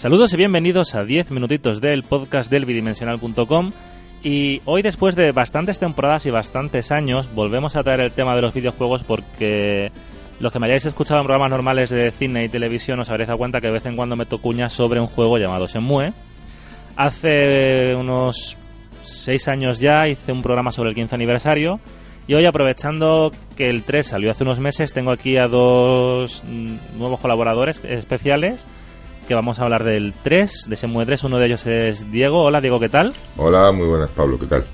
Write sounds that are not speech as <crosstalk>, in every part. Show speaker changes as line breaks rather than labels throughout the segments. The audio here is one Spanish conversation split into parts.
Saludos y bienvenidos a 10 minutitos del podcast del bidimensional.com. Y hoy, después de bastantes temporadas y bastantes años, volvemos a traer el tema de los videojuegos porque los que me hayáis escuchado en programas normales de cine y televisión os habréis dado cuenta que de vez en cuando meto cuña sobre un juego llamado Shenmue. Hace unos 6 años ya hice un programa sobre el 15 aniversario y hoy aprovechando que el 3 salió hace unos meses, tengo aquí a dos mm, nuevos colaboradores especiales que vamos a hablar del 3, de Shenmue 3. Uno de ellos es Diego. Hola, Diego, ¿qué tal?
Hola, muy buenas, Pablo, ¿qué tal?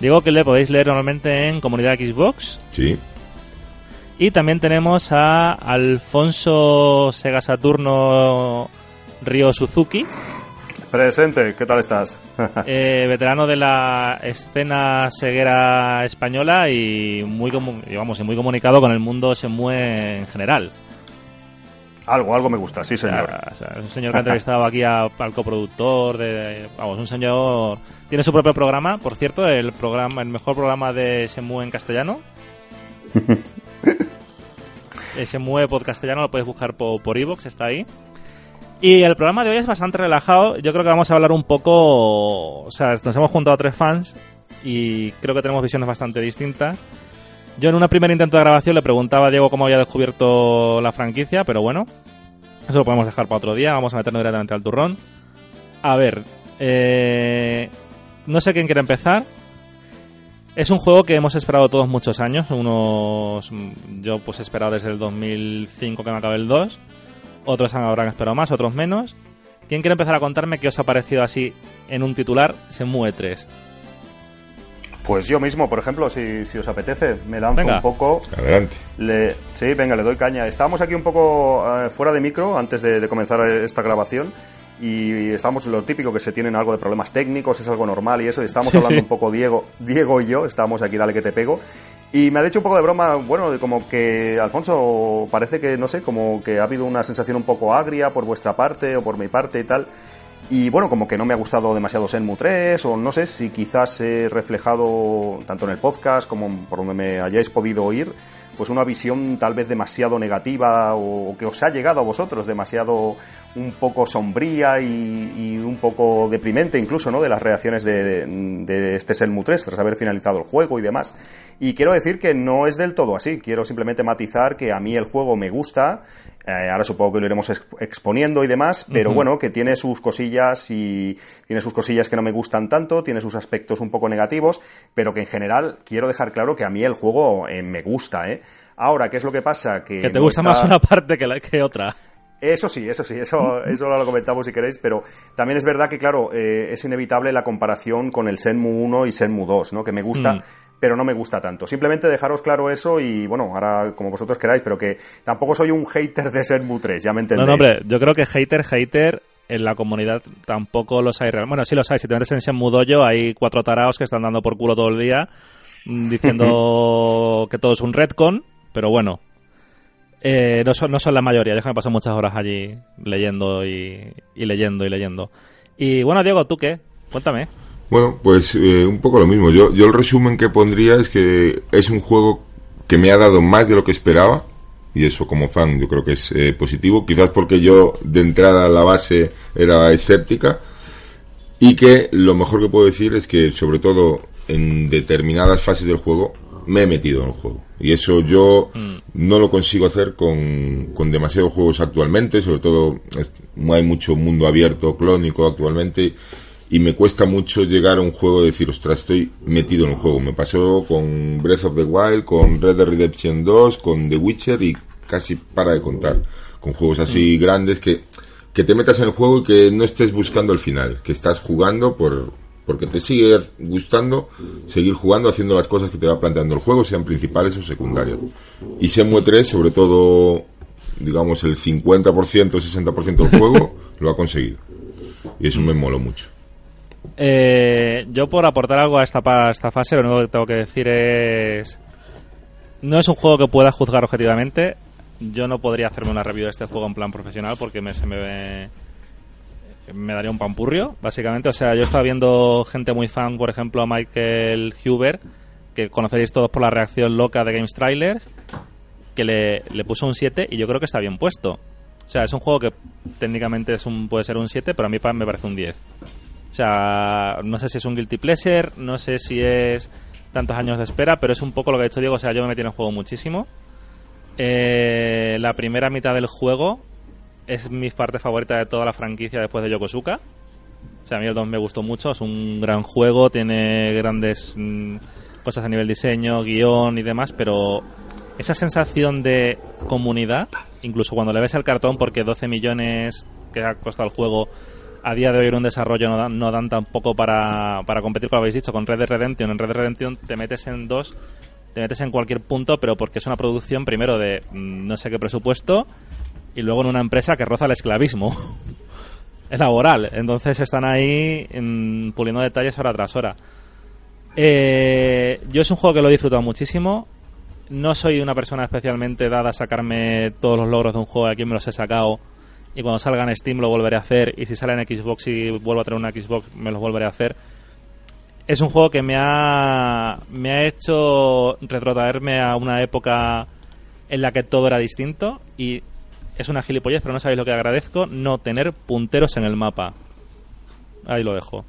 Diego, que le podéis leer normalmente en Comunidad Xbox.
Sí.
Y también tenemos a Alfonso Sega Saturno Río Suzuki.
Presente, ¿qué tal estás? <laughs>
eh, veterano de la escena ceguera española y muy, digamos, y muy comunicado con el mundo Shenmue en general.
Algo, algo me gusta, sí, señor.
O sea, es un señor que ha entrevistado aquí a, al coproductor, de, vamos, un señor... Tiene su propio programa, por cierto, el programa el mejor programa de Semue en castellano. <laughs> Semue por castellano lo puedes buscar por, por Evox, está ahí. Y el programa de hoy es bastante relajado. Yo creo que vamos a hablar un poco... O sea, nos hemos juntado a tres fans y creo que tenemos visiones bastante distintas. Yo en un primer intento de grabación le preguntaba a Diego cómo había descubierto la franquicia, pero bueno, eso lo podemos dejar para otro día. Vamos a meternos directamente al turrón. A ver, eh, no sé quién quiere empezar. Es un juego que hemos esperado todos muchos años. Unos, yo pues he esperado desde el 2005 que me acabe el 2. Otros habrán esperado más, otros menos. ¿Quién quiere empezar a contarme qué os ha parecido así en un titular? Se mueve 3.
Pues yo mismo, por ejemplo, si, si os apetece, me lanzo un poco.
Adelante.
Le, sí, venga, le doy caña. Estábamos aquí un poco uh, fuera de micro antes de, de, comenzar esta grabación y estábamos lo típico que se tienen algo de problemas técnicos, es algo normal y eso. Y estábamos sí, hablando sí. un poco Diego, Diego y yo, estábamos aquí, dale que te pego. Y me ha dicho un poco de broma, bueno, de como que Alfonso parece que, no sé, como que ha habido una sensación un poco agria por vuestra parte o por mi parte y tal. Y bueno, como que no me ha gustado demasiado Senmu 3, o no sé si quizás he reflejado tanto en el podcast como por donde me hayáis podido oír, pues una visión tal vez demasiado negativa o, que os ha llegado a vosotros demasiado un poco sombría y, y un poco deprimente incluso, ¿no? De las reacciones de, de este Senmu 3 tras haber finalizado el juego y demás. Y quiero decir que no es del todo así. Quiero simplemente matizar que a mí el juego me gusta. Eh, ahora supongo que lo iremos exponiendo y demás, pero uh -huh. bueno, que tiene sus cosillas y tiene sus cosillas que no me gustan tanto, tiene sus aspectos un poco negativos, pero que en general quiero dejar claro que a mí el juego eh, me gusta, ¿eh? Ahora, ¿qué es lo que pasa? Que,
que te gusta más una parte que, la, que otra.
Eso sí, eso sí, eso, <laughs> eso lo comentamos si queréis, pero también es verdad que, claro, eh, es inevitable la comparación con el Senmu 1 y Senmu 2, ¿no? Que me gusta, mm. pero no me gusta tanto. Simplemente dejaros claro eso y, bueno, ahora como vosotros queráis, pero que tampoco soy un hater de Senmu 3, ya me entendéis.
No, no, hombre, yo creo que hater, hater, en la comunidad tampoco los hay real. Bueno, sí los hay, si te metes en Senmu Dojo hay cuatro taraos que están dando por culo todo el día mm, diciendo <laughs> que todo es un retcon, pero bueno, eh, no, son, no son la mayoría, yo que me paso muchas horas allí leyendo y, leyendo y leyendo. Y bueno, Diego, ¿tú qué? Cuéntame.
Bueno, pues eh, un poco lo mismo. Yo, yo el resumen que pondría es que es un juego que me ha dado más de lo que esperaba. Y eso como fan yo creo que es eh, positivo. Quizás porque yo de entrada a la base era escéptica. Y que lo mejor que puedo decir es que sobre todo en determinadas fases del juego me he metido en el juego. Y eso yo mm. no lo consigo hacer con, con, demasiados juegos actualmente, sobre todo no hay mucho mundo abierto clónico actualmente y me cuesta mucho llegar a un juego y decir, ostras, estoy metido en el juego. Me pasó con Breath of the Wild, con Red Dead Redemption 2, con The Witcher y casi para de contar. Con juegos así mm. grandes que, que te metas en el juego y que no estés buscando el final, que estás jugando por, Porque te sigue gustando seguir jugando, haciendo las cosas que te va planteando el juego, sean principales o secundarias. Y Shenmue 3, sobre todo, digamos, el 50%, 60% del juego, <laughs> lo ha conseguido. Y eso me moló mucho.
Eh, yo por aportar algo a esta, a esta fase, lo único que tengo que decir es... No es un juego que pueda juzgar objetivamente. Yo no podría hacerme una review de este juego en plan profesional porque me, se me, me daría un pampurrio, básicamente. O sea, yo estaba viendo gente muy fan, por ejemplo, a Michael Huber, que conoceréis todos por la reacción loca de Games Trailers, que le, le puso un 7 y yo creo que está bien puesto. O sea, es un juego que técnicamente es un, puede ser un 7, pero a mí me parece un 10. O sea, no sé si es un guilty pleasure, no sé si es tantos años de espera, pero es un poco lo que ha dicho Diego. O sea, yo me metí en el juego muchísimo. Eh, la primera mitad del juego es mi parte favorita de toda la franquicia después de Yokosuka. O sea, a mí el 2 me gustó mucho, es un gran juego, tiene grandes mm, cosas a nivel diseño, guion y demás, pero esa sensación de comunidad, incluso cuando le ves el cartón, porque 12 millones que ha costado el juego a día de hoy en un desarrollo no dan, tampoco para, para competir, como habéis dicho, con Red Dead Redemption. En Red Dead Redemption te metes en dos, te metes en cualquier punto, pero porque es una producción primero de mm, no sé qué presupuesto y luego en una empresa que roza el esclavismo. es <laughs> laboral. Entonces están ahí mm, puliendo detalles hora tras hora. Eh, yo es un juego que lo he disfrutado muchísimo. No soy una persona especialmente dada a sacarme todos los logros de un juego. Aquí me los he sacado. Y cuando salga en Steam lo volveré a hacer. Y si sale en Xbox y vuelvo a tener una Xbox, me los volveré a hacer. Es un juego que me ha, me ha hecho retrotraerme a una época en la que todo era distinto. Y es una gilipollez, pero no sabéis lo que agradezco: no tener punteros en el mapa. Ahí lo dejo.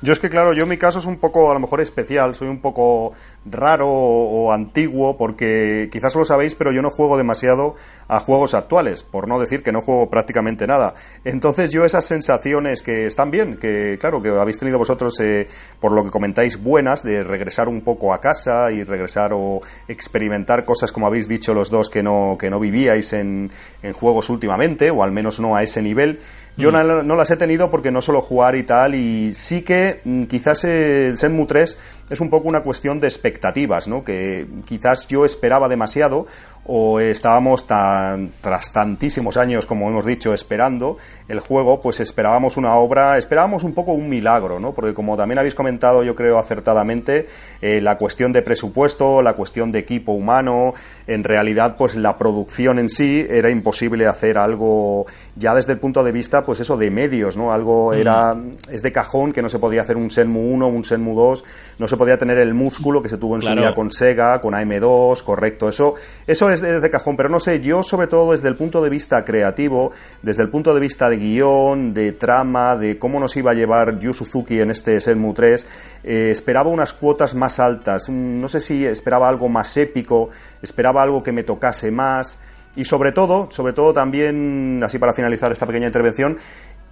Yo es que, claro, yo mi caso es un poco, a lo mejor, especial. Soy un poco raro o, o antiguo porque quizás lo sabéis, pero yo no juego demasiado a juegos actuales, por no decir que no juego prácticamente nada. Entonces yo esas sensaciones que están bien, que claro, que habéis tenido vosotros, eh, por lo que comentáis, buenas, de regresar un poco a casa y regresar o experimentar cosas como habéis dicho los dos que no, que no vivíais en, en juegos últimamente, o al menos no a ese nivel. Yo no, no las he tenido porque no suelo jugar y tal, y sí que mm, quizás eh, Shenmue 3 es un poco una cuestión de expectativas, ¿no? Que quizás yo esperaba demasiado o estábamos tan, tras tantísimos años, como hemos dicho, esperando el juego, pues esperábamos una obra, esperábamos un poco un milagro, ¿no? Porque como también habéis comentado, yo creo acertadamente, eh, la cuestión de presupuesto, la cuestión de equipo humano, en realidad, pues la producción en sí era imposible hacer algo ya desde el punto de vista, pues eso, de medios, ¿no? Algo era, es de cajón que no se podía hacer un Shenmue 1, un Shenmue 2, no se podía tener el músculo que se tuvo en
Claro.
su día con Sega, con AM2, correcto, eso, eso es de, de cajón, pero no sé, yo sobre todo desde el punto de vista creativo, desde el punto de vista de guion, de trama, de cómo nos iba a llevar Yu Suzuki en este Shenmue 3, eh, esperaba unas cuotas más altas, Mm, no sé si esperaba algo más épico, esperaba algo que me tocase más, y sobre todo, sobre todo también, así para finalizar esta pequeña intervención,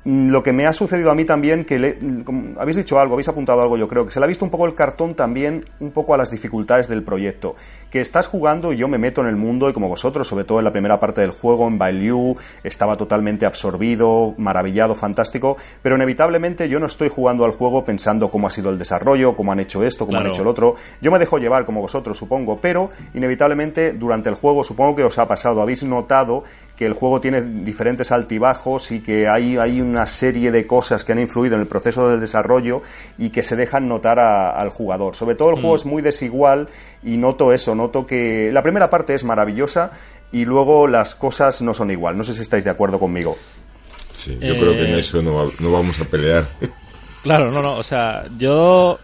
lo que me ha sucedido a mí también, que le- como habéis dicho algo, habéis apuntado algo, yo creo, que se le ha visto un poco el cartón también, un poco a las dificultades del proyecto. Que estás jugando y yo me meto en el mundo y como vosotros, sobre todo en la primera parte del juego, en Bailu, estaba totalmente absorbido, maravillado, fantástico, pero inevitablemente yo no estoy jugando al juego pensando cómo ha sido el desarrollo, cómo han hecho esto, cómo
Claro.
han hecho lo otro. Yo me dejo llevar como vosotros, supongo, pero inevitablemente durante el juego, supongo que os ha pasado, habéis notado que el juego tiene diferentes altibajos y que hay, hay una serie de cosas que han influido en el proceso del desarrollo y que se dejan notar a- al jugador. Sobre todo el juego es muy desigual y noto eso, noto que la primera parte es maravillosa y luego las cosas no son igual. No sé si estáis de acuerdo conmigo.
Sí, yo creo que en
Eh,
eso no, va- no vamos a pelear.
Claro, no, no, o sea, yo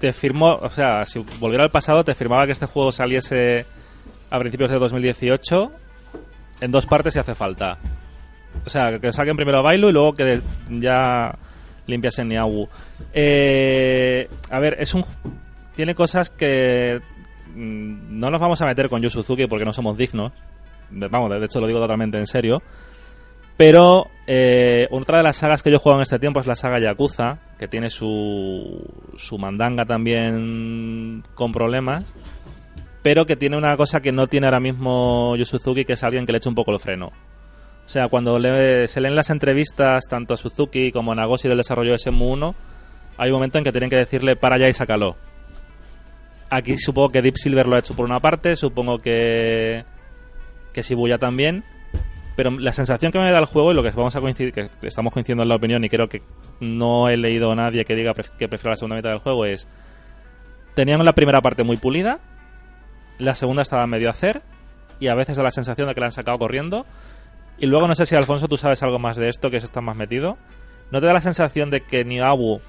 te firmo, o sea, si volviera al pasado, te firmaba que este juego saliese a principios de 2018 en dos partes si hace falta. O sea, que saquen primero a Bailu y luego que ya limpias en Niawu. Eh, a ver, es un. Tiene cosas que. mm, No nos vamos a meter con Yu Suzuki porque no somos dignos. Vamos, de hecho lo digo totalmente en serio. Pero eh, otra de las sagas que yo he jugado en este tiempo es la saga Yakuza, que tiene su, su mandanga también con problemas, pero que tiene una cosa que no tiene ahora mismo Yu Suzuki, que es alguien que le eche un poco el freno. O sea, cuando se leen las entrevistas, tanto a Suzuki como a Nagoshi del desarrollo de Shenmue 1, hay un momento en que tienen que decirle para allá y sácalo. Aquí supongo que Deep Silver lo ha hecho por una parte, supongo que que Shibuya también, pero la sensación que me da el juego y lo que vamos a coincidir, que estamos coincidiendo en la opinión y creo que no he leído a nadie que diga que prefiera la segunda mitad del juego es tenían la primera parte muy pulida, la segunda estaba medio a hacer y a veces da la sensación de que la han sacado corriendo y luego no sé si Alfonso tú sabes algo más de esto que está más metido. ¿No te da la sensación de que Niabu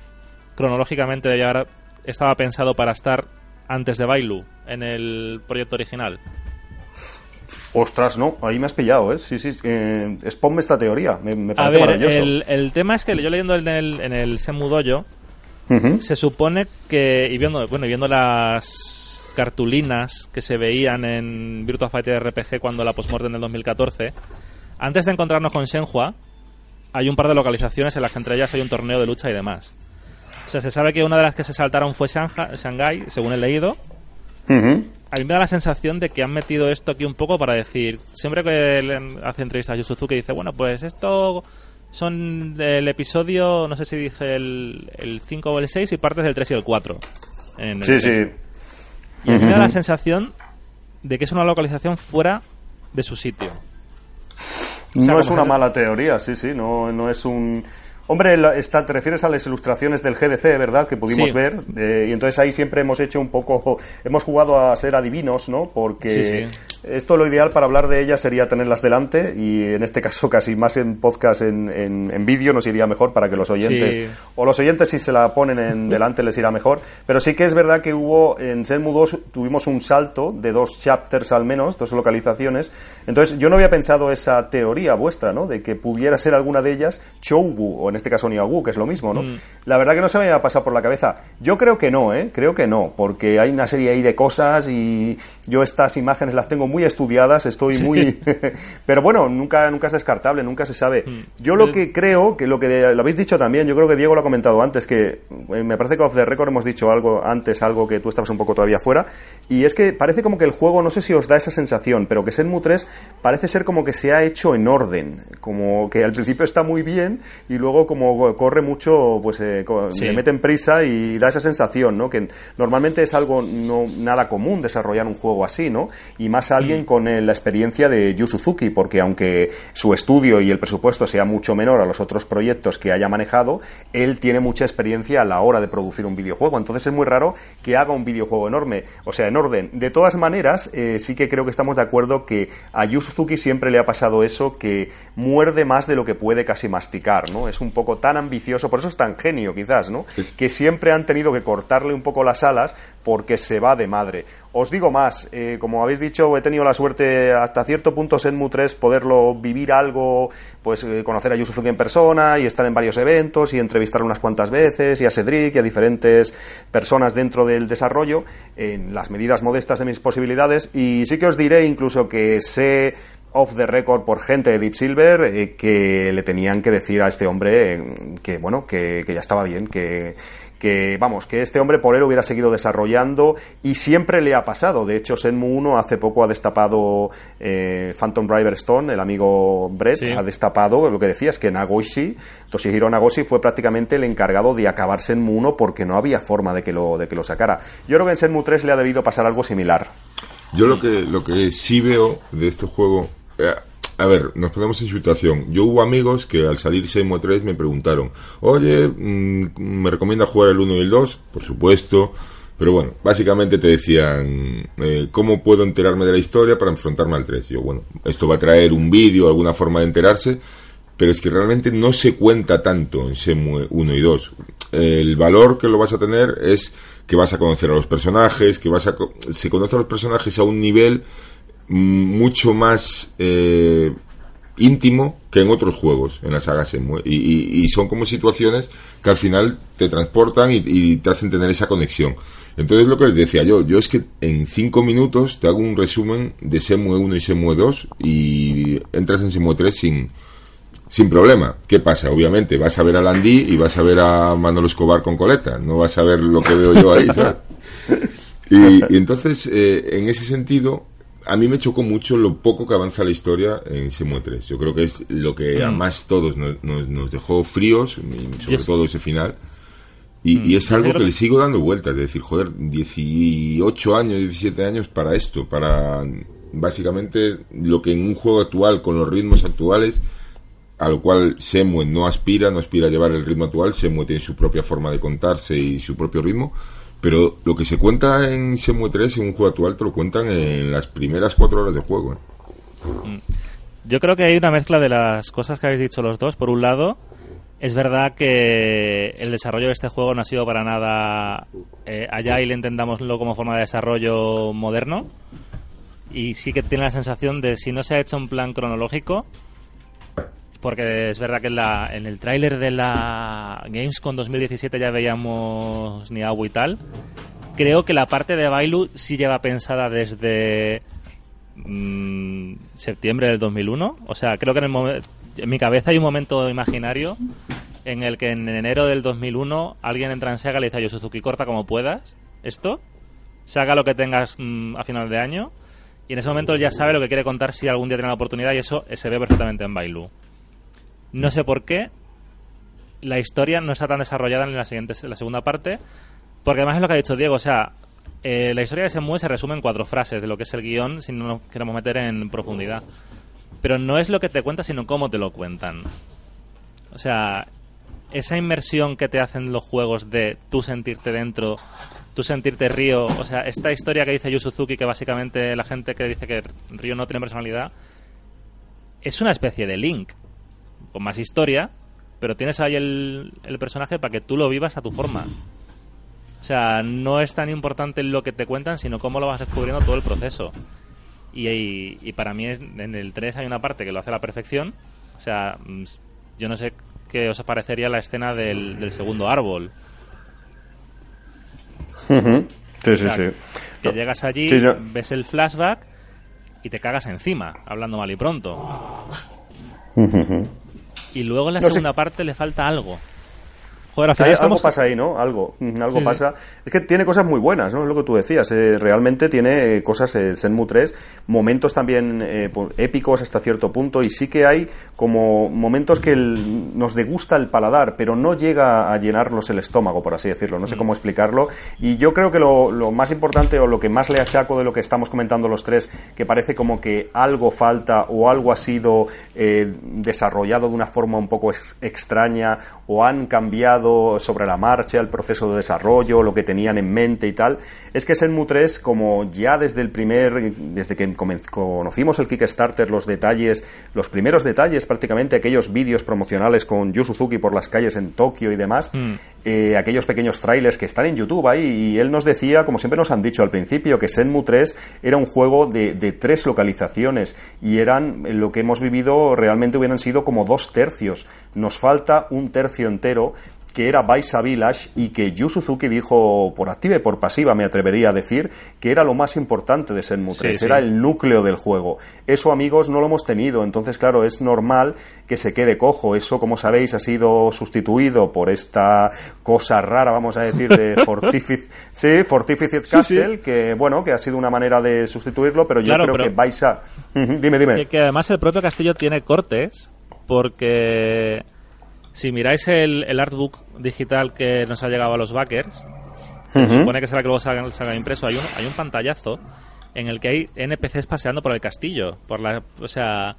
cronológicamente debía haber- estaba pensado para estar antes de Bailu en el proyecto original?
Ostras, no, ahí me has pillado, ¿eh? Sí, sí, eh, exponme esta teoría, me, me
A
parece
ver,
maravilloso.
el, el tema es que yo leyendo en el, en el Shenmue Dojo,
Ujú.
se supone que, y viendo, bueno, y viendo las cartulinas que se veían en Virtua Fighter RPG cuando la postmortem del 2014, antes de encontrarnos con Shenhua, hay un par de localizaciones en las que entre ellas hay un torneo de lucha y demás. O sea, se sabe que una de las que se saltaron fue Shangha- Shanghai, según he leído.
Ujú.
A mí me da la sensación de que han metido esto aquí un poco para decir, siempre que le hace entrevistas a Yu Suzuki dice, bueno, pues esto son del episodio, no sé si dije el, el 5 o el 6 y partes del 3 y el 4. en el
Sí,
3.
sí.
Y a mí me da la sensación de que es una localización fuera de su sitio. O sea,
no es una mala teoría, sí, sí, no, no es un... Hombre, está, te refieres a las ilustraciones del GDC, ¿verdad? Que pudimos
Sí.
ver. eh, y entonces ahí siempre hemos hecho un poco... Hemos jugado a ser adivinos, ¿no? Porque
Sí, sí.
esto lo ideal para hablar de ellas sería tenerlas delante y en este caso casi más en podcast, en, en, en vídeo nos iría mejor para que los oyentes...
Sí.
O los oyentes si se la ponen en delante les irá mejor. Pero sí que es verdad que hubo... En Shenmue 2 tuvimos un salto de dos chapters al menos, dos localizaciones. Entonces yo no había pensado esa teoría vuestra, ¿no? De que pudiera ser alguna de ellas Choubu, o en este caso Niagu, que es lo mismo, ¿no?
Mm.
La verdad que no se me había pasado por la cabeza. Yo creo que no, ¿eh? Creo que no, porque hay una serie ahí de cosas y yo estas imágenes las tengo muy estudiadas, estoy muy... <laughs> Pero bueno, nunca, nunca es descartable, nunca se sabe.
Mm.
Yo lo que creo, que lo que lo habéis dicho también, yo creo que Diego lo ha comentado antes, que eh, me parece que off the record hemos dicho algo antes, algo que tú estabas un poco todavía fuera, y es que parece como que el juego, no sé si os da esa sensación, pero que Shenmue 3 parece ser como que se ha hecho en orden, como que al principio está muy bien y luego como corre mucho, pues eh, co-
Sí.
le meten prisa y da esa sensación, ¿no? Que normalmente es algo no nada común desarrollar un juego así, ¿no? Y más alguien con eh, la experiencia de Yu Suzuki, porque aunque su estudio y el presupuesto sea mucho menor a los otros proyectos que haya manejado, él tiene mucha experiencia a la hora de producir un videojuego. Entonces es muy raro que haga un videojuego enorme, o sea, en orden. De todas maneras, eh, sí que creo que estamos de acuerdo que a Yu Suzuki siempre le ha pasado eso, que muerde más de lo que puede casi masticar, ¿no? Es un poco tan ambicioso, por eso es tan genio quizás, ¿no? Que siempre han tenido que cortarle un poco las alas porque se va de madre. Os digo más, eh, como habéis dicho, he tenido la suerte hasta cierto punto Senmu 3 poderlo vivir algo, pues eh, conocer a Yusufuki en persona y estar en varios eventos y entrevistarlo unas cuantas veces y a Cedric y a diferentes personas dentro del desarrollo en las medidas modestas de mis posibilidades. Y sí que os diré incluso que sé off the record por gente de Deep Silver eh, que le tenían que decir a este hombre eh, que bueno que, que ya estaba bien que que vamos, que este hombre por él hubiera seguido desarrollando y siempre le ha pasado. De hecho, Senmu 1 hace poco ha destapado eh, Phantom Driver Stone, el amigo Brett,
Sí.
ha destapado lo que decías, que Nagoshi, Toshihiro Nagoshi fue prácticamente el encargado de acabar Senmu 1 porque no había forma de que lo, de que lo sacara. Yo creo que en Senmu 3 le ha debido pasar algo similar.
Yo lo que, lo que sí veo de este juego. eh, a ver, nos ponemos en situación. Yo hubo amigos que al salir Shenmue 3 me preguntaron: Oye, mm, ¿me recomienda jugar el 1 y el 2? Por supuesto. Pero bueno, básicamente te decían: eh, ¿Cómo puedo enterarme de la historia para enfrentarme al 3? Yo, bueno, esto va a traer un vídeo, alguna forma de enterarse. Pero es que realmente no se cuenta tanto en Shenmue 1 y 2. El valor que lo vas a tener es que vas a conocer a los personajes, que vas a co- se conoce a los personajes a un nivel mucho más eh, íntimo que en otros juegos, en la saga Shenmue. Y, y- y son como situaciones que al final te transportan y, y te hacen tener esa conexión. Entonces lo que les decía yo, yo es que en cinco minutos te hago un resumen de Shenmue 1 y Shenmue 2 y entras en Shenmue 3 sin, sin problema. ¿Qué pasa? Obviamente vas a ver a Landí y vas a ver a Manolo Escobar con coleta. No vas a ver lo que veo yo ahí, ¿sabes? <laughs> Y, y entonces, eh, en ese sentido, a mí me chocó mucho lo poco que avanza la historia en Semue 3. Yo creo que es lo que a
Mm.
más todos nos, nos- nos dejó fríos, sobre todo ese final. Y,
Mm.
y es algo que le sigo dando vueltas, es decir, joder, 18 años, 17 años para esto, para básicamente lo que en un juego actual, con los ritmos actuales, a lo cual Semue no aspira, no aspira a llevar el ritmo actual, Semue tiene su propia forma de contarse y su propio ritmo, pero lo que se cuenta en Semue 3 en un juego actual te lo cuentan en las primeras cuatro horas de juego. ¿eh?
Yo creo que hay una mezcla de las cosas que habéis dicho los dos. Por un lado, es verdad que el desarrollo de este juego no ha sido para nada eh, allá y le entendámoslo como forma de desarrollo moderno. Y sí que tiene la sensación de si no se ha hecho un plan cronológico, porque es verdad que en, la, en el tráiler de la Gamescom 2017 ya veíamos Niawu y tal. Creo que la parte de Bailu sí lleva pensada desde mm, septiembre del 2001. O sea, creo que en, el en mi cabeza hay un momento imaginario en el que en enero del 2001 alguien entra en Sega y le dice a Yu Suzuki, corta como puedas esto, saca lo que tengas mm, a final de año y en ese momento él ya sabe lo que quiere contar si algún día tiene la oportunidad y eso eh, se ve perfectamente en Bailu. No sé por qué la historia no está tan desarrollada en la, siguiente, en la segunda parte, porque además es lo que ha dicho Diego, o sea, eh, la historia de Semue se resume en cuatro frases de lo que es el guion, si no nos queremos meter en profundidad. Pero no es lo que te cuenta, sino cómo te lo cuentan. O sea, esa inmersión que te hacen los juegos de tú sentirte dentro, tú sentirte Río, o sea, esta historia que dice Yu Suzuki, que básicamente la gente que dice que Río no tiene personalidad, es una especie de Link, con más historia, pero tienes ahí el, el personaje para que tú lo vivas a tu forma. O sea, no es tan importante lo que te cuentan, sino cómo lo vas descubriendo todo el proceso. Y, y- y para mí es- en el 3 hay una parte que lo hace a la perfección. O sea, mm, yo no sé qué os parecería la escena del, del segundo árbol.
Sí, sí,
O sea,
sí.
Que
No.
llegas allí,
Sí,
ves el flashback y te cagas encima, hablando mal y pronto. Y luego en la
No sé.
segunda parte le falta algo. Joder, al
algo pasa ahí, ¿no? Algo, mm, algo
Sí, sí.
pasa. Es que tiene cosas muy buenas, ¿no? Es lo que tú decías. eh, realmente tiene eh, cosas, eh, Senmu 3, momentos también eh, pu- épicos hasta cierto punto y sí que hay como momentos que el- nos degusta el paladar, pero no llega a llenarnos el estómago, por así decirlo.
Mm.
No sé cómo explicarlo. Y yo creo que lo, lo más importante o lo que más le achaco de lo que estamos comentando los tres, que parece como que algo falta o algo ha sido desarrollado de una forma un poco ex- extraña o han cambiado sobre la marcha el proceso de desarrollo, lo que tenían en mente y tal, es que Senmu 3, como ya desde el primer, desde que conocimos el Kickstarter, los detalles, los primeros detalles prácticamente, aquellos vídeos promocionales con Yu Suzuki por las calles en Tokio y demás, eh, aquellos pequeños trailers que están en YouTube ahí, y él nos decía, como siempre nos han dicho al principio, que Senmu 3 era un juego de, de tres localizaciones y eran lo que hemos vivido realmente hubieran sido como dos tercios. Nos falta un tercio entero que era Baisa Village y que Yu Suzuki dijo por activa y por pasiva, me atrevería a decir, que era lo más importante de Senmu
Sí,
3,
sí.
era el núcleo del juego. Eso, amigos, no lo hemos tenido, entonces, claro, es normal que se quede cojo. Eso, como sabéis, ha sido sustituido por esta cosa rara, vamos a decir, de <laughs> Fortific sí, Fortificate Castle, que, bueno, que ha sido una manera de sustituirlo, pero yo
Claro,
creo
pero-
que Baisa... Dime, dime.
Que, que además el propio castillo tiene cortes, porque si miráis el, el artbook digital que nos ha llegado a los backers, se supone que será que luego salga, salga impreso, hay un, hay un pantallazo en el que hay NPCs paseando por el castillo. Por la, o sea,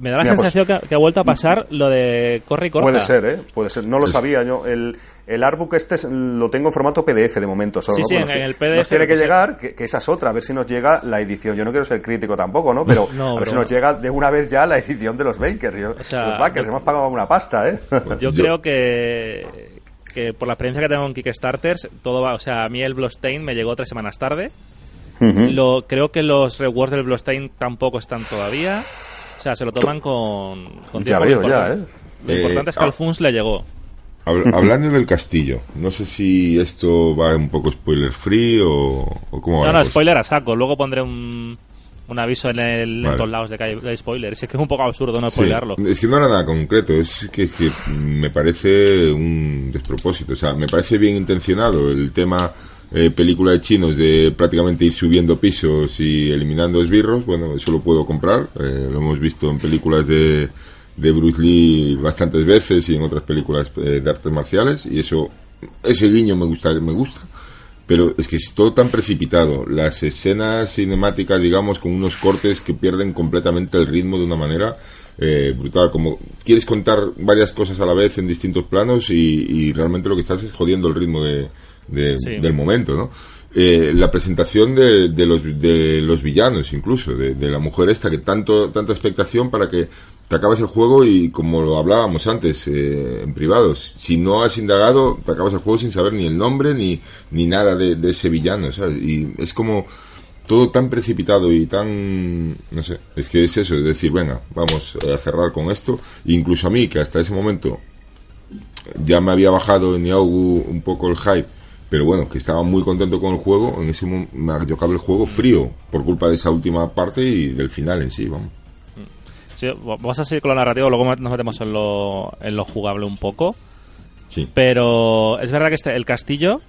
me da la
Mira, pues-
sensación que, ha- que ha vuelto a pasar lo de corre y corta.
Puede ser, ¿eh? Puede ser. No lo sabía yo. El, el artbook este es- lo tengo en formato PDF de momento solo.
Sí,
¿no?
sí,
Pues
en-
nos
en
ti-
el PDF
Nos tiene que
pues,
llegar, que, que esa es otra, a ver si nos llega la edición. Yo no quiero ser crítico tampoco, ¿no? Pero <laughs>
No,
a ver si nos llega de una vez ya la edición de los Bakers. Yo-
O sea,
los Bakers,
yo-
hemos pagado una pasta, ¿eh?
Yo,
Yo-
creo que, que por la experiencia que tengo en Kickstarters, todo va, o sea, a mí el Bloodstained me llegó tres semanas tarde. Lo, creo que los rewards del Bloodstained tampoco están todavía. O sea, se lo toman con, con
Ya veo, ya, ¿eh?
Lo
Eh,
importante es que
ah.
al Funs le llegó.
Habl- Hablando del castillo, no sé si esto va un poco spoiler free o, o cómo va.
No, no,
cosa.
spoiler a saco. Luego pondré un, un aviso en, el, en
Vale.
todos lados de que hay, spoilers. Es que es un poco absurdo no
Sí,
spoilearlo.
Es que no era nada concreto, es que, es que me parece un despropósito. O sea, me parece bien intencionado el tema eh, película de chinos de prácticamente ir subiendo pisos y eliminando esbirros, bueno, eso lo puedo comprar. Eh, lo hemos visto en películas de, de Bruce Lee bastantes veces y en otras películas eh, de artes marciales y eso, ese guiño me gusta, me gusta. Pero es que es todo tan precipitado. Las escenas cinemáticas, digamos, con unos cortes que pierden completamente el ritmo de una manera eh, brutal. Como quieres contar varias cosas a la vez en distintos planos y, y realmente lo que estás es jodiendo el ritmo de, de-
Sí.
del momento, ¿no? Eh, la presentación de, de los, de los villanos, incluso, de, de la mujer esta, que tanto, tanta expectación para que te acabas el juego y como lo hablábamos antes eh, en privado, si no has indagado, te acabas el juego sin saber ni el nombre ni, ni nada de, de ese villano, ¿sabes? Y es como todo tan precipitado y tan no sé es que es eso es decir venga vamos a cerrar con esto incluso a mí que hasta ese momento ya me había bajado en Niaugu un poco el hype pero bueno que estaba muy contento con el juego en ese momento yo acabé el juego frío por culpa de esa última parte y del final en sí vamos
Sí, vamos a seguir con la narrativa, luego nos metemos en lo, en lo jugable un poco.
sí
Pero es verdad que este, el castillo,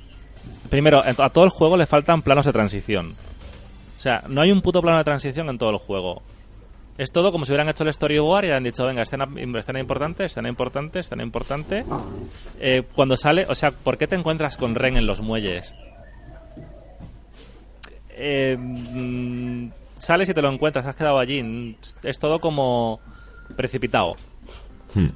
primero, a todo el juego le faltan planos de transición. O sea, no hay un puto plano de transición en todo el juego. Es todo como si hubieran hecho el storyboard y han dicho, venga, escena, escena importante, escena importante, escena importante. Eh, cuando sale, o sea, ¿por qué te encuentras con Ren en los muelles? Eh, mm, sales y te lo encuentras, has quedado allí. Mm, Es todo como precipitado.
Hmm.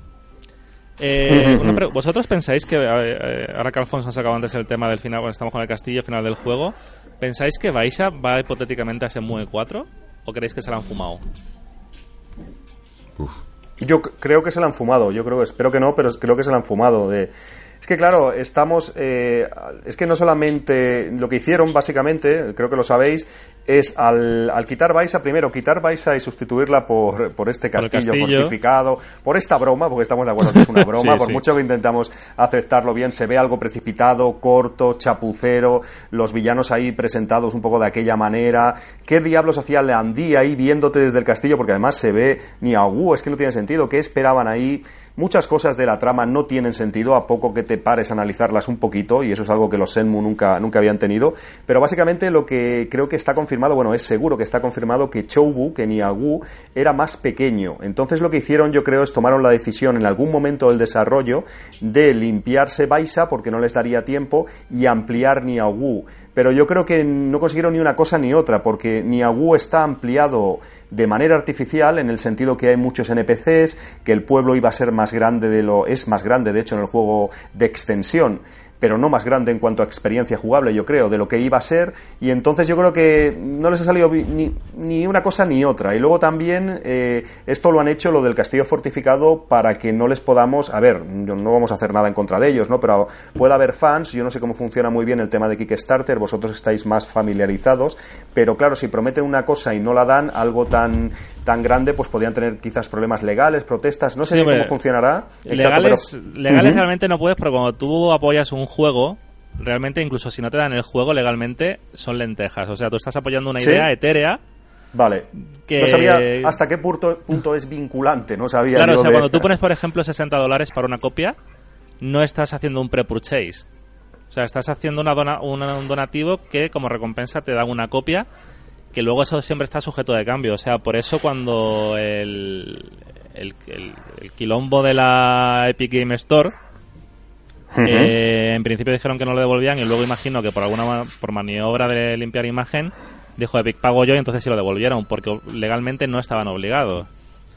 Eh, <laughs> una ¿Vosotros pensáis que, eh, eh, ahora que Alfonso ha sacado antes el tema del final, cuando estamos con el castillo, final del juego, ¿pensáis que Baisha va hipotéticamente a ese MUE 4? ¿O creéis que se la han fumado?
Uf.
Yo creo que se la han fumado, yo creo, espero que no, pero creo que se la han fumado. De... Es que claro, estamos, eh, es que no solamente lo que hicieron básicamente, creo que lo sabéis, es al, al quitar Baisa, primero quitar Baisa y sustituirla por, por este
Por
castillo, fortificado, por esta broma, porque estamos de acuerdo que es una <laughs> broma,
Sí,
por
sí.
mucho que intentamos aceptarlo bien, se ve algo precipitado, corto, chapucero, los villanos ahí presentados un poco de aquella manera. ¿Qué diablos hacía Leandí ahí viéndote desde el castillo? Porque además se ve ni a es que no tiene sentido. ¿Qué esperaban ahí? Muchas cosas de la trama no tienen sentido a poco que te pares a analizarlas un poquito y eso es algo que los Senmu nunca, nunca habían tenido. Pero básicamente lo que creo que está confirmado, bueno, es seguro que está confirmado que Choubu, que Niagu, era más pequeño. Entonces lo que hicieron yo creo es tomaron la decisión en algún momento del desarrollo de limpiarse Baisa porque no les daría tiempo y ampliar Niagu. Pero yo creo que no consiguieron ni una cosa ni otra, porque Niagu está ampliado de manera artificial en el sentido que hay muchos NPCs, que el pueblo iba a ser más grande de lo es más grande de hecho en el juego de extensión, pero no más grande en cuanto a experiencia jugable, yo creo, de lo que iba a ser, y entonces yo creo que no les ha salido ni, ni una cosa ni otra. Y luego también eh, esto lo han hecho, lo del castillo fortificado, para que no les podamos, a ver, no vamos a hacer nada en contra de ellos, ¿no? Pero puede haber fans, yo no sé cómo funciona muy bien el tema de Kickstarter, vosotros estáis más familiarizados, pero claro, si prometen una cosa y no la dan, algo tan tan grande, pues podrían tener quizás problemas legales, protestas, no sé
Sí,
cómo funcionará. Exacto,
Legales,
pero-
legales
Ujú.
realmente no puedes, porque cuando tú apoyas un juego, realmente incluso si no te dan el juego legalmente, son lentejas. O sea, tú estás apoyando una
¿Sí?
idea etérea
Vale.
que-
No sabía hasta qué punto, punto es vinculante, no sabía
Claro, o sea,
de-
cuando tú <laughs> pones, por ejemplo, 60 dólares para una copia, no estás haciendo un pre-purchase. O sea, estás haciendo una dona- una- un donativo que como recompensa te dan una copia, que luego eso siempre está sujeto de cambio. O sea, por eso cuando el, el, el- el quilombo de la Epic Game Store, eh, en principio dijeron que no lo devolvían y luego imagino que por alguna por maniobra de limpiar imagen, dijo Epic pago yo y entonces sí lo devolvieron, porque legalmente no estaban obligados.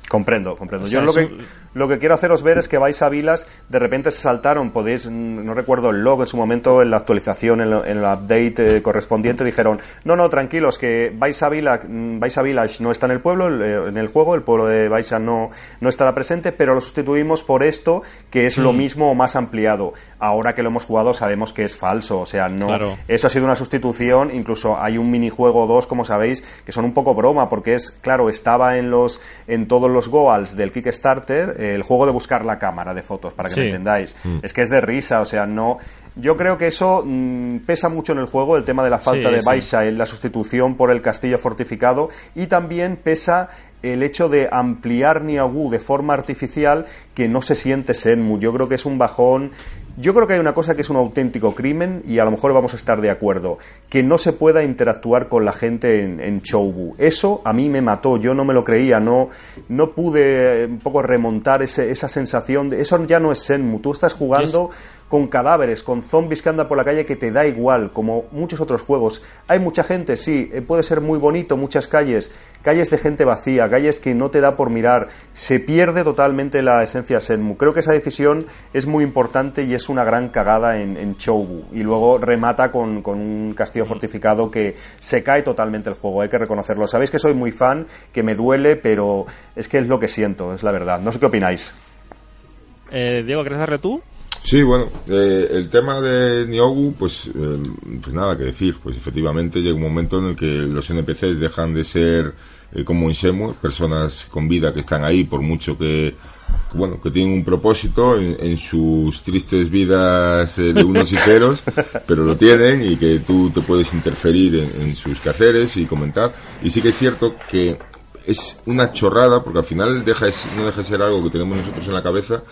Comprendo, comprendo.
O sea,
Yo lo que, lo que quiero haceros ver es que vais a Vilas, de repente se saltaron, podéis, mm, no recuerdo el log en su momento, en la actualización, en, lo- en el update eh, correspondiente, dijeron, no, no, tranquilos, que vais a, Vila, mm, vais a Village no está en el pueblo, eh, en el juego, el pueblo de Baisa no, no estará presente, pero lo sustituimos por esto, que es lo mismo o más ampliado. Ahora que lo hemos jugado sabemos que es falso, o sea, no,
Claro.
eso ha sido una sustitución, incluso hay un minijuego o dos, como sabéis, que son un poco broma, porque es, claro, estaba en los, en todos los goals del Kickstarter, eh, el juego de buscar la cámara de fotos, para que
Sí.
me entendáis. Es que es de risa, o sea, no, yo creo que eso mm, pesa mucho en el juego, el tema de la falta
Sí,
de
sí.
En la sustitución por el castillo fortificado, y también pesa el hecho de ampliar Niagu de forma artificial que no se siente Senmu. Yo creo que es un bajón yo creo que hay una cosa que es un auténtico crimen y a lo mejor vamos a estar de acuerdo, que no se pueda interactuar con la gente en, en. Eso a mí me mató, yo no me lo creía, no, no pude un poco remontar ese, esa sensación de eso ya no es Senmu, tú estás jugando con cadáveres, con zombies que andan por la calle que te da igual, como muchos otros juegos. Hay mucha gente, sí, eh, puede ser muy bonito, muchas calles, calles de gente vacía, calles que no te da por mirar. Se pierde totalmente la esencia Senmu. Creo que esa decisión es muy importante y es una gran cagada en, en. Y luego remata con, con un castillo fortificado que se cae totalmente el juego, hay que reconocerlo. Sabéis que soy muy fan, que me duele, pero es que es lo que siento, es la verdad. No sé qué opináis.
Eh, Diego, ¿quieres darle tú?
Sí, bueno, eh, el tema de Niogu, pues, eh, pues nada que decir. Pues efectivamente llega un momento en el que los NPCs dejan de ser eh, como Insemu, personas con vida que están ahí por mucho que, bueno, que tienen un propósito en, en sus tristes vidas eh, de unos y ceros, <laughs> pero lo tienen y que tú te puedes interferir en, en sus quehaceres y comentar. Y sí que es cierto que es una chorrada, porque al final deja de- no deja de ser algo que tenemos nosotros en la cabeza,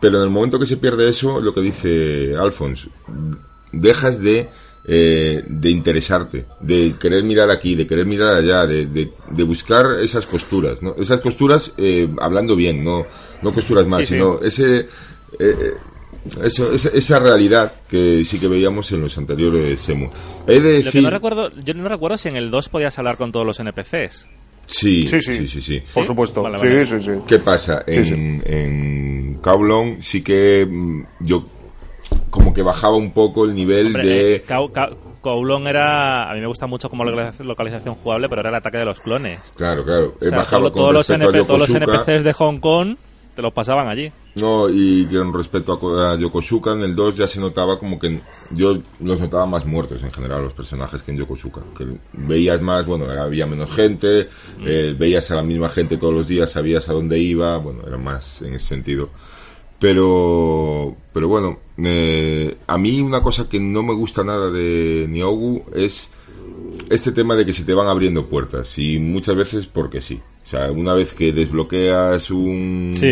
pero en el momento que se pierde eso, lo que dice Alphonse, dejas de, eh, de interesarte, de querer mirar aquí, de querer mirar allá, de, de, de buscar esas costuras, ¿no? Esas costuras, eh, hablando bien, no, no costuras más,
Sí, sí.
sino ese, eh, eso, esa, esa realidad que sí que veíamos en los anteriores Semu. He de
Lo que no recuerdo, yo no recuerdo si en el 2 podías hablar con todos los NPCs.
Sí,
Sí,
sí,
sí.
sí, sí.
Por
¿Sí?
supuesto.
Vale,
sí,
vale.
sí, sí.
¿Qué pasa? En,
sí.
en Kowloon sí que mm, yo como que bajaba un poco el nivel
Hombre,
de...
eh, Kowloon era. A mí me gusta mucho como localización localización jugable, pero era el ataque de los clones.
Claro, claro.
O sea,
bajaba
todo-
con
todos, los todos. NPCs de Hong Kong te los pasaban allí.
No, y con respecto a, Ko- a Yokosuka, en el 2 ya se notaba como que yo los notaba más muertos en general, los personajes que en Yokosuka. Que veías más, bueno, había menos gente, eh, veías a la misma gente todos los días, sabías a dónde iba, bueno, era más en ese sentido. Pero, pero bueno, eh, a mí una cosa que no me gusta nada de Niogu es este tema de que se te van abriendo puertas y muchas veces porque sí. O sea, una vez que desbloqueas un,
Sí.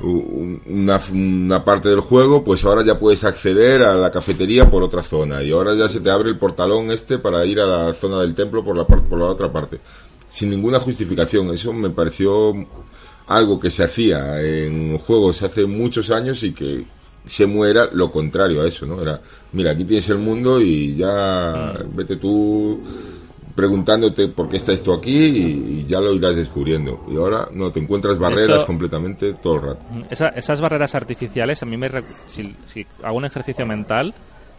un- una, una parte del juego, pues ahora ya puedes acceder a la cafetería por otra zona y ahora ya se te abre el portalón este para ir a la zona del templo por la por la otra parte, sin ninguna justificación. Eso me pareció algo que se hacía en juegos hace muchos años y que se muera lo contrario a eso, ¿no? Era, mira, aquí tienes el mundo y ya vete tú preguntándote por qué está esto aquí y, y ya lo irás descubriendo. Y ahora no, te encuentras barreras
hecho-
completamente todo el rato.
Esa- esas barreras artificiales, a mí me. Si, si hago un ejercicio mental,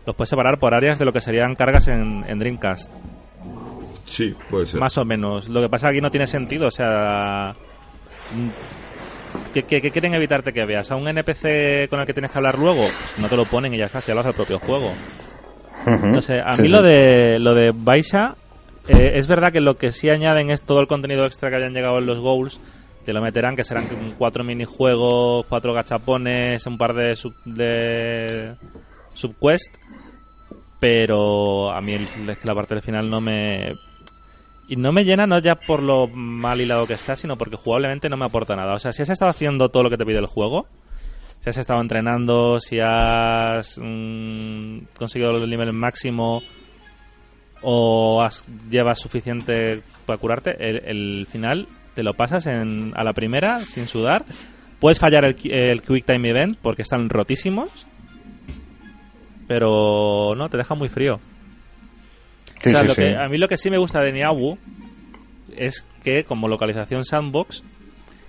los puedes separar por áreas de lo que serían cargas en, en Dreamcast.
Sí, puede ser.
Más o menos. Lo que pasa aquí no tiene sentido, o sea. ¿Qué, qué- qué quieren evitarte que veas? ¿A un NPC con el que tienes que hablar luego? Pues no te lo ponen y ya está, si hablas al propio juego. No sé, a
Sí,
mí
sí.
lo de lo de Baisha, eh, es verdad que lo que sí añaden es todo el contenido extra que hayan llegado en los goals. Te lo meterán, que serán cuatro minijuegos, cuatro gachapones, un par de, sub, de subquest. Pero a mí el- es que la parte del final no me. Y no me llena no ya por lo mal hilado que está, sino porque jugablemente no me aporta nada. O sea, si has estado haciendo todo lo que te pide el juego, si has estado entrenando, si has mm, conseguido el nivel máximo o has, llevas suficiente para curarte, el, final te lo pasas en, a la primera sin sudar. Puedes fallar el Quick Time Event porque están rotísimos, pero no, te deja muy frío.
Sí,
O sea,
sí,
lo que- a mí lo que sí me gusta de Niawu es que como localización sandbox,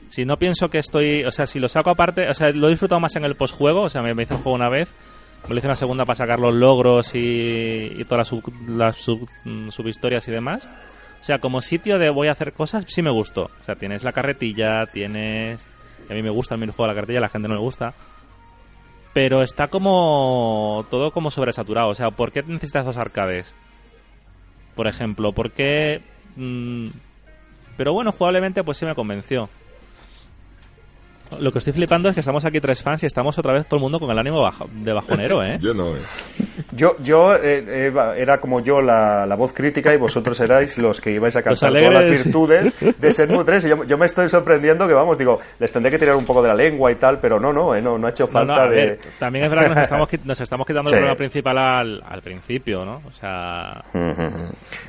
si no pienso que estoy, o sea, si lo saco aparte, o sea, lo he disfrutado más en el postjuego, o sea, me, me hice el juego una vez, me lo hice una segunda para sacar los logros y, y todas las, sub- las sub- mm, subhistorias y demás. O sea, como sitio de voy a hacer cosas, sí me gustó. O sea, tienes la carretilla, tienes... A mí me gusta el minijuego de la carretilla, a la gente no le gusta. Pero está como... todo como sobresaturado. O sea, ¿por qué necesitas dos arcades? Por ejemplo, porque... mm, pero bueno, jugablemente pues sí me convenció. Lo que estoy flipando es que estamos aquí tres fans y estamos otra vez todo el mundo con el ánimo bajo- de bajonero, <laughs> ¿eh?
Yo no, eh.
Yo, yo eh, era como yo la, la, voz crítica y vosotros erais los que ibais a cantar
todas
las virtudes de Shenmue 3. Y yo, yo, me estoy sorprendiendo que, vamos, digo, les tendré que tirar un poco de la lengua y tal, pero no, no, eh, no, no ha hecho falta
no,
de...
Ver, también es verdad que nos estamos, nos estamos quitando <laughs> sí. el problema principal al, al, principio, ¿no? O sea...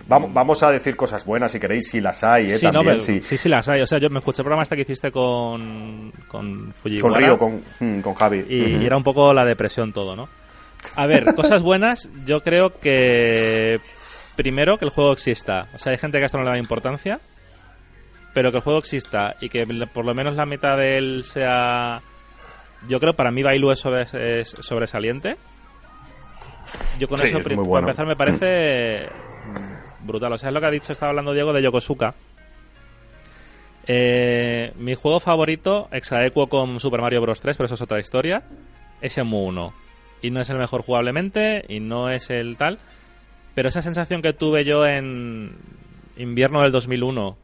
vamos, vamos a decir cosas buenas si queréis, si las hay, ¿eh?
Sí,
también,
pero,
sí.
sí, sí las hay. O sea, yo me escuché el programa este que hiciste con, con Fujiwara.
Con Río, con, mm, con Javi.
Y, y era un poco la depresión todo, ¿no? A ver, cosas buenas, yo creo que primero que el juego exista. O sea, hay gente que a esto no le da importancia, pero que el juego exista y que por lo menos la mitad de él sea... Yo creo para mí Bailu es, sobre, es sobresaliente. Yo con
Sí,
eso,
es
para empezar, me parece brutal. O sea, es lo que ha dicho, estaba hablando Diego de Yokosuka. Eh, mi juego favorito, exaequo con Super Mario Bros. 3, pero eso es otra historia, es Shenmue 1. Y no es el mejor jugablemente, y no es el tal. Pero esa sensación que tuve yo en invierno del 2001,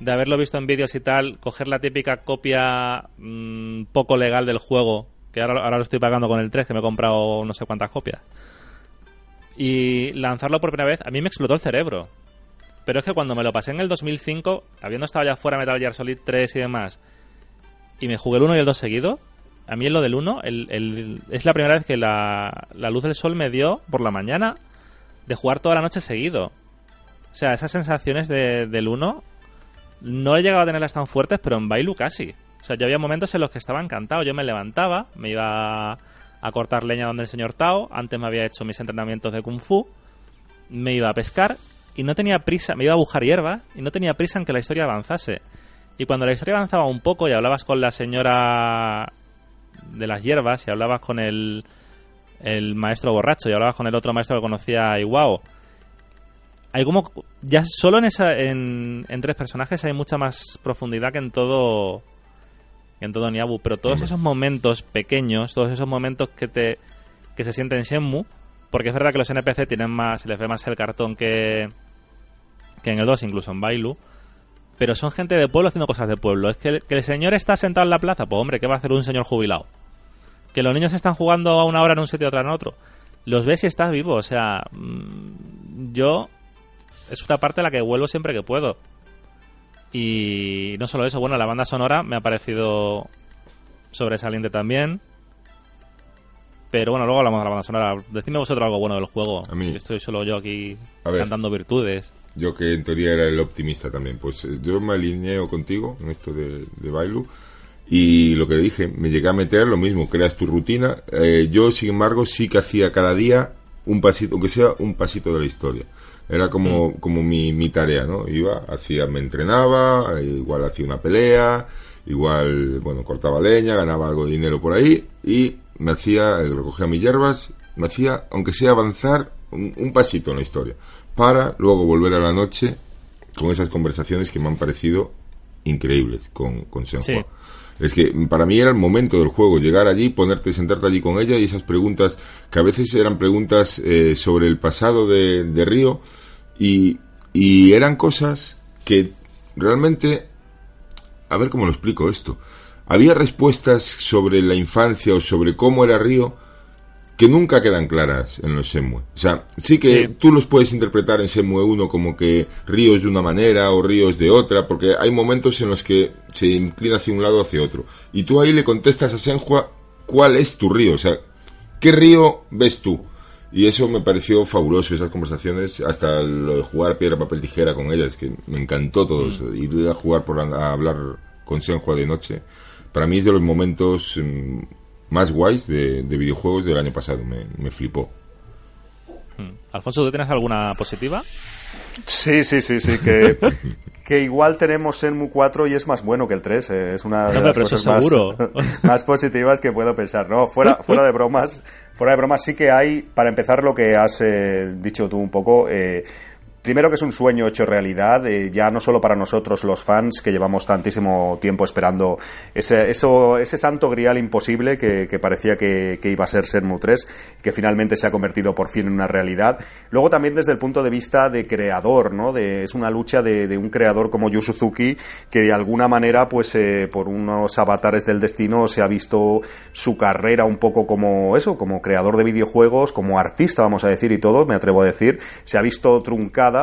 de haberlo visto en vídeos y tal, coger la típica copia mm, poco legal del juego, que ahora, ahora lo estoy pagando con el 3, que me he comprado no sé cuántas copias, y lanzarlo por primera vez, a mí me explotó el cerebro. Pero es que cuando me lo pasé en el 2005, habiendo estado ya fuera Metal Gear Solid 3 y demás, y me jugué el 1 y el 2 seguido, a mí en lo del 1 el, es la primera vez que la, la luz del sol me dio por la mañana de jugar toda la noche seguido. O sea, esas sensaciones de- del 1 no he llegado a tenerlas tan fuertes, pero en Bailu casi. O sea, yo había momentos en los que estaba encantado. Yo me levantaba, me iba a cortar leña donde el señor Tao, antes me había hecho mis entrenamientos de Kung Fu, me iba a pescar y no tenía prisa, me iba a buscar hierbas y no tenía prisa en que la historia avanzase. Y cuando la historia avanzaba un poco y hablabas con la señora de las hierbas y hablabas con el, el maestro borracho y hablabas con el otro maestro que conocía a Iwao, hay como ya solo en esa en, en tres personajes hay mucha más profundidad que en todo que en todo Niabu, pero todos esos momentos pequeños, todos esos momentos que te que se sienten en Shenmue, porque es verdad que los NPC tienen más, se les ve más el cartón que que en el 2, incluso en Bailu, pero son gente de pueblo haciendo cosas de pueblo. Es que el, que el señor está sentado en la plaza, pues hombre, ¿qué va a hacer un señor jubilado? Que los niños están jugando a una hora en un sitio y otra en otro. Los ves y estás vivo, o sea, mm, yo es una parte a la que vuelvo siempre que puedo. Y no solo eso, bueno, la banda sonora me ha parecido sobresaliente también. Pero bueno, luego hablamos de la banda sonora. Decidme vosotros algo bueno del juego.
A mí.
Estoy solo yo aquí cantando virtudes.
Yo que en teoría era el optimista también. Pues eh, yo me alineo contigo en esto de, de Bailu. Y lo que dije, me llegué a meter lo mismo, creas tu rutina. Eh, yo, sin embargo, sí que hacía cada día un pasito, aunque sea un pasito de la historia. Era como, como mi, mi tarea, ¿no? Iba, hacía, me entrenaba, eh, igual hacía una pelea, igual, bueno, cortaba leña, ganaba algo de dinero por ahí y me hacía, recogía mis hierbas, me hacía, aunque sea avanzar, un, un pasito en la historia, para luego volver a la noche con esas conversaciones que me han parecido increíbles con, con Senhua.
Sí.
Es que para mí era el momento del juego, llegar allí, ponerte, sentarte allí con ella y esas preguntas que a veces eran preguntas eh, sobre el pasado de, de Río y, y eran cosas que realmente, a ver cómo lo explico esto, había respuestas sobre la infancia o sobre cómo era Río que nunca quedan claras en los Semue. O sea, sí que
Sí.
tú los puedes interpretar en Semue 1 como que Río es de una manera o Río es de otra, porque hay momentos en los que se inclina hacia un lado o hacia otro. Y tú ahí le contestas a Senhua cuál es tu río, o sea, ¿qué río ves tú? Y eso me pareció fabuloso, esas conversaciones, hasta lo de jugar piedra, papel, tijera con ellas, que me encantó todo eso. Ir a jugar por a, a hablar con Senhua de noche, para mí es de los momentos mm, más guays de, de videojuegos del año pasado, me, me flipó.
Mm. Alfonso, ¿tú tienes alguna positiva?
Sí, sí, sí, sí, que, <laughs> que igual tenemos Enmu 4 y es más bueno que el 3. eh, Es una de
No,
las cosas más,
seguro. <laughs>
más positivas que puedo pensar. No, fuera, fuera de bromas, fuera de bromas sí que hay, para empezar lo que has eh, dicho tú un poco, eh, Primero que es un sueño hecho realidad, eh, ya no solo para nosotros los fans que llevamos tantísimo tiempo esperando ese, eso, ese santo grial imposible que, parecía que, iba a ser Sermu 3, que finalmente se ha convertido por fin en una realidad. Luego también desde el punto de vista de creador, ¿no? De, es una lucha de, un creador como Yu Suzuki que de alguna manera, pues eh, por unos avatares del destino se ha visto su carrera un poco como eso, como creador de videojuegos, como artista, vamos a decir, y todo, me atrevo a decir, se ha visto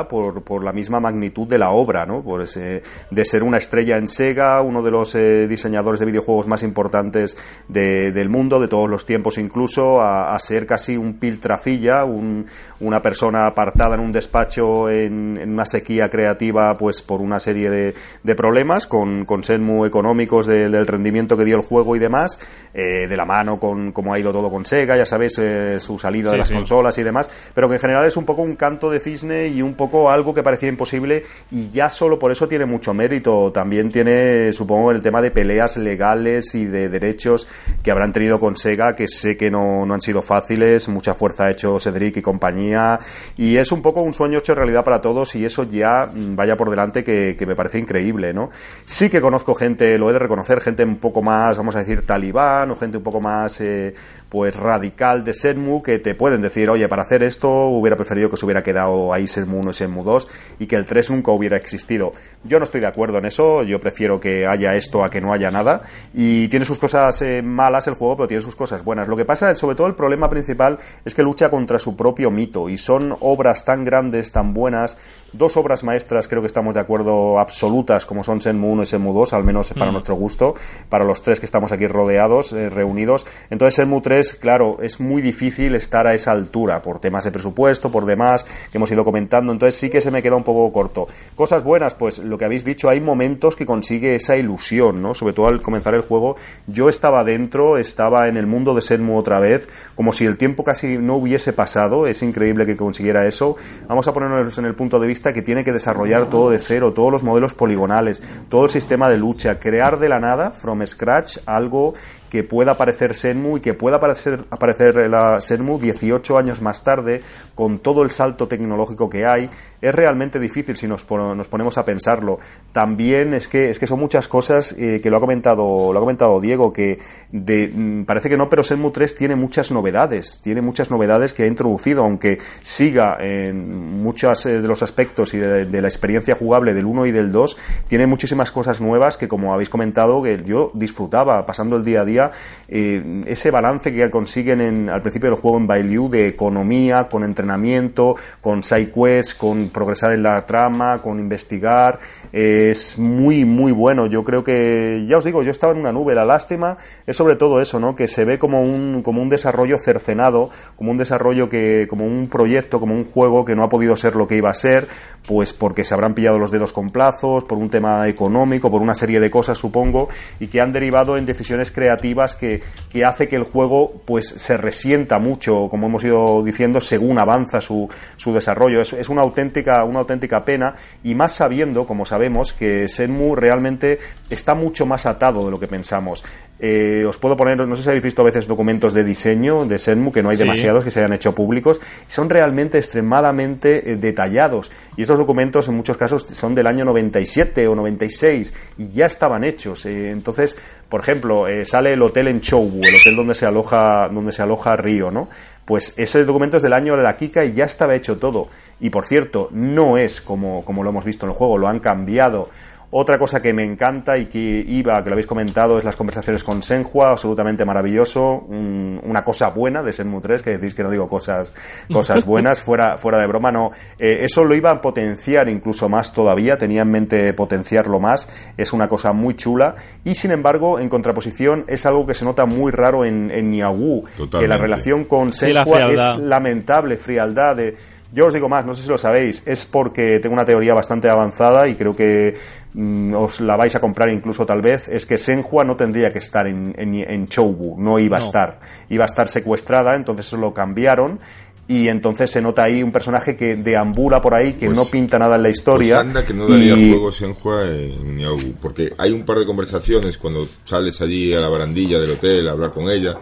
por, por la misma magnitud de la obra, ¿no? Por ese, de ser una estrella en Sega, uno de los eh, diseñadores de videojuegos más importantes del mundo, de todos los tiempos incluso, a, ser casi un piltrafilla, un, una persona apartada en un despacho en, una sequía creativa, pues por una serie de, de problemas, con, con muy económicos del rendimiento que dio el juego y demás, eh, de la mano con cómo ha ido todo con Sega, ya sabes, eh, su salida de las consolas y demás, pero que en general es un poco un canto de cisne y un poco algo que parecía imposible y ya solo por eso tiene mucho mérito. También tiene, supongo, el tema de peleas legales y de derechos que habrán tenido con Sega, que sé que no, no han sido fáciles, mucha fuerza ha hecho Cedric y compañía, y es un poco un sueño hecho realidad para todos y eso ya mm, vaya por delante que, me parece increíble, ¿no? Sí que conozco gente, lo he de reconocer, gente un poco más, vamos a decir, talibán o gente un poco más, eh, pues radical de Senmu, que te pueden decir, oye, para hacer esto hubiera preferido que se hubiera quedado ahí Senmu es en 2 y que el 3 nunca hubiera existido. Yo no estoy de acuerdo en eso, yo prefiero que haya esto a que no haya nada y tiene sus cosas eh, malas el juego, pero tiene sus cosas buenas. Lo que pasa, sobre todo el problema principal es que lucha contra su propio mito y son obras tan grandes, tan buenas, dos obras maestras creo que estamos de acuerdo absolutas como son Senmu 1 y Senmu 2, al menos para mm. nuestro gusto, para los tres que estamos aquí rodeados, eh, reunidos. Entonces Senmu 3, claro, es muy difícil estar a esa altura por temas de presupuesto, por demás que hemos ido comentando entonces sí que se me queda un poco corto. Cosas buenas, pues lo que habéis dicho, hay momentos que consigue esa ilusión, ¿no? Sobre todo al comenzar el juego, yo estaba dentro, estaba en el mundo de Senmu otra vez, como si el tiempo casi no hubiese pasado, es increíble que consiguiera eso. Vamos a ponernos en el punto de vista que tiene que desarrollar todo de cero, todos los modelos poligonales, todo el sistema de lucha, crear de la nada, from scratch, algo que pueda aparecer Senmu y que pueda aparecer, aparecer la Senmu 18 años más tarde, con todo el salto tecnológico que hay, es realmente difícil si nos, nos ponemos a pensarlo. También es que, es que son muchas cosas eh, que lo ha comentado, lo ha comentado Diego, que de, mm, parece que no, pero Senmu 3 tiene muchas novedades, tiene muchas novedades que ha introducido, aunque siga en muchos eh, de los aspectos y de, la experiencia jugable del 1 y del 2, tiene muchísimas cosas nuevas que, como habéis comentado, que yo disfrutaba pasando el día a día eh, ese balance que consiguen en, al principio del juego en Bailu de economía, con entrenamiento, con side quests, con progresar en la trama, con investigar, es muy, muy bueno. Yo creo que, ya os digo, yo estaba en una nube. La lástima es sobre todo eso, ¿no? Que se ve como un, como un desarrollo cercenado, como un desarrollo que, como un proyecto, como un juego que no ha podido ser lo que iba a ser, pues porque se habrán pillado los dedos con plazos, por un tema económico, por una serie de cosas, supongo, y que han derivado en decisiones creativas que, que hace que el juego, pues, se resienta mucho, como hemos ido diciendo, según avanza su, su desarrollo. Es, es una auténtica, una auténtica pena, y más sabiendo, como sabemos, que Senmu realmente está mucho más atado de lo que pensamos. Eh, os puedo poner, no sé si habéis visto a veces documentos de diseño de Senmu, que no hay demasiados que se hayan hecho públicos, son realmente extremadamente eh, detallados. Y esos documentos en muchos casos son del año 97 o 96 y ya estaban hechos. Eh, entonces, por ejemplo, sale el hotel en Choubu, el hotel donde se aloja, donde se aloja Río, ¿no? Pues ese documento es del año de la Kika y ya estaba hecho todo. Y por cierto, no es como, como lo hemos visto en el juego, lo han cambiado otra cosa que me encanta y que iba, que lo habéis comentado, es las conversaciones con Senhua, absolutamente maravilloso, una cosa buena de Senmu 3, que decís que no digo cosas, cosas <laughs> buenas, fuera, fuera de broma, no. Eh, eso lo iba a potenciar incluso más todavía, tenía en mente potenciarlo más, es una cosa muy chula, y sin embargo, en contraposición, es algo que se nota muy raro en, en Niawu, que la relación con Senhua es lamentable, frialdad de yo os digo más, no sé si lo sabéis, es porque tengo una teoría bastante avanzada y creo que mm, os la vais a comprar incluso tal vez, es que Senhua no tendría que estar en, en, Choubu, no iba a estar, iba a estar secuestrada, entonces se lo cambiaron y entonces se nota ahí un personaje que deambula por ahí, que pues no pinta nada en la historia.
Pues anda que no daría juego Senhua en Niaogu, porque hay un par de conversaciones cuando sales allí a la barandilla del hotel a hablar con ella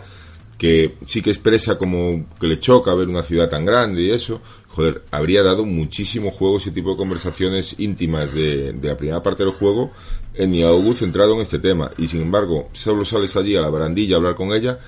que sí que expresa como que le choca ver una ciudad tan grande y eso, joder, habría dado muchísimo juego ese tipo de conversaciones íntimas de, de la primera parte del juego en Niaugu centrado en este tema. Y sin embargo, solo sales allí a la barandilla a hablar con ella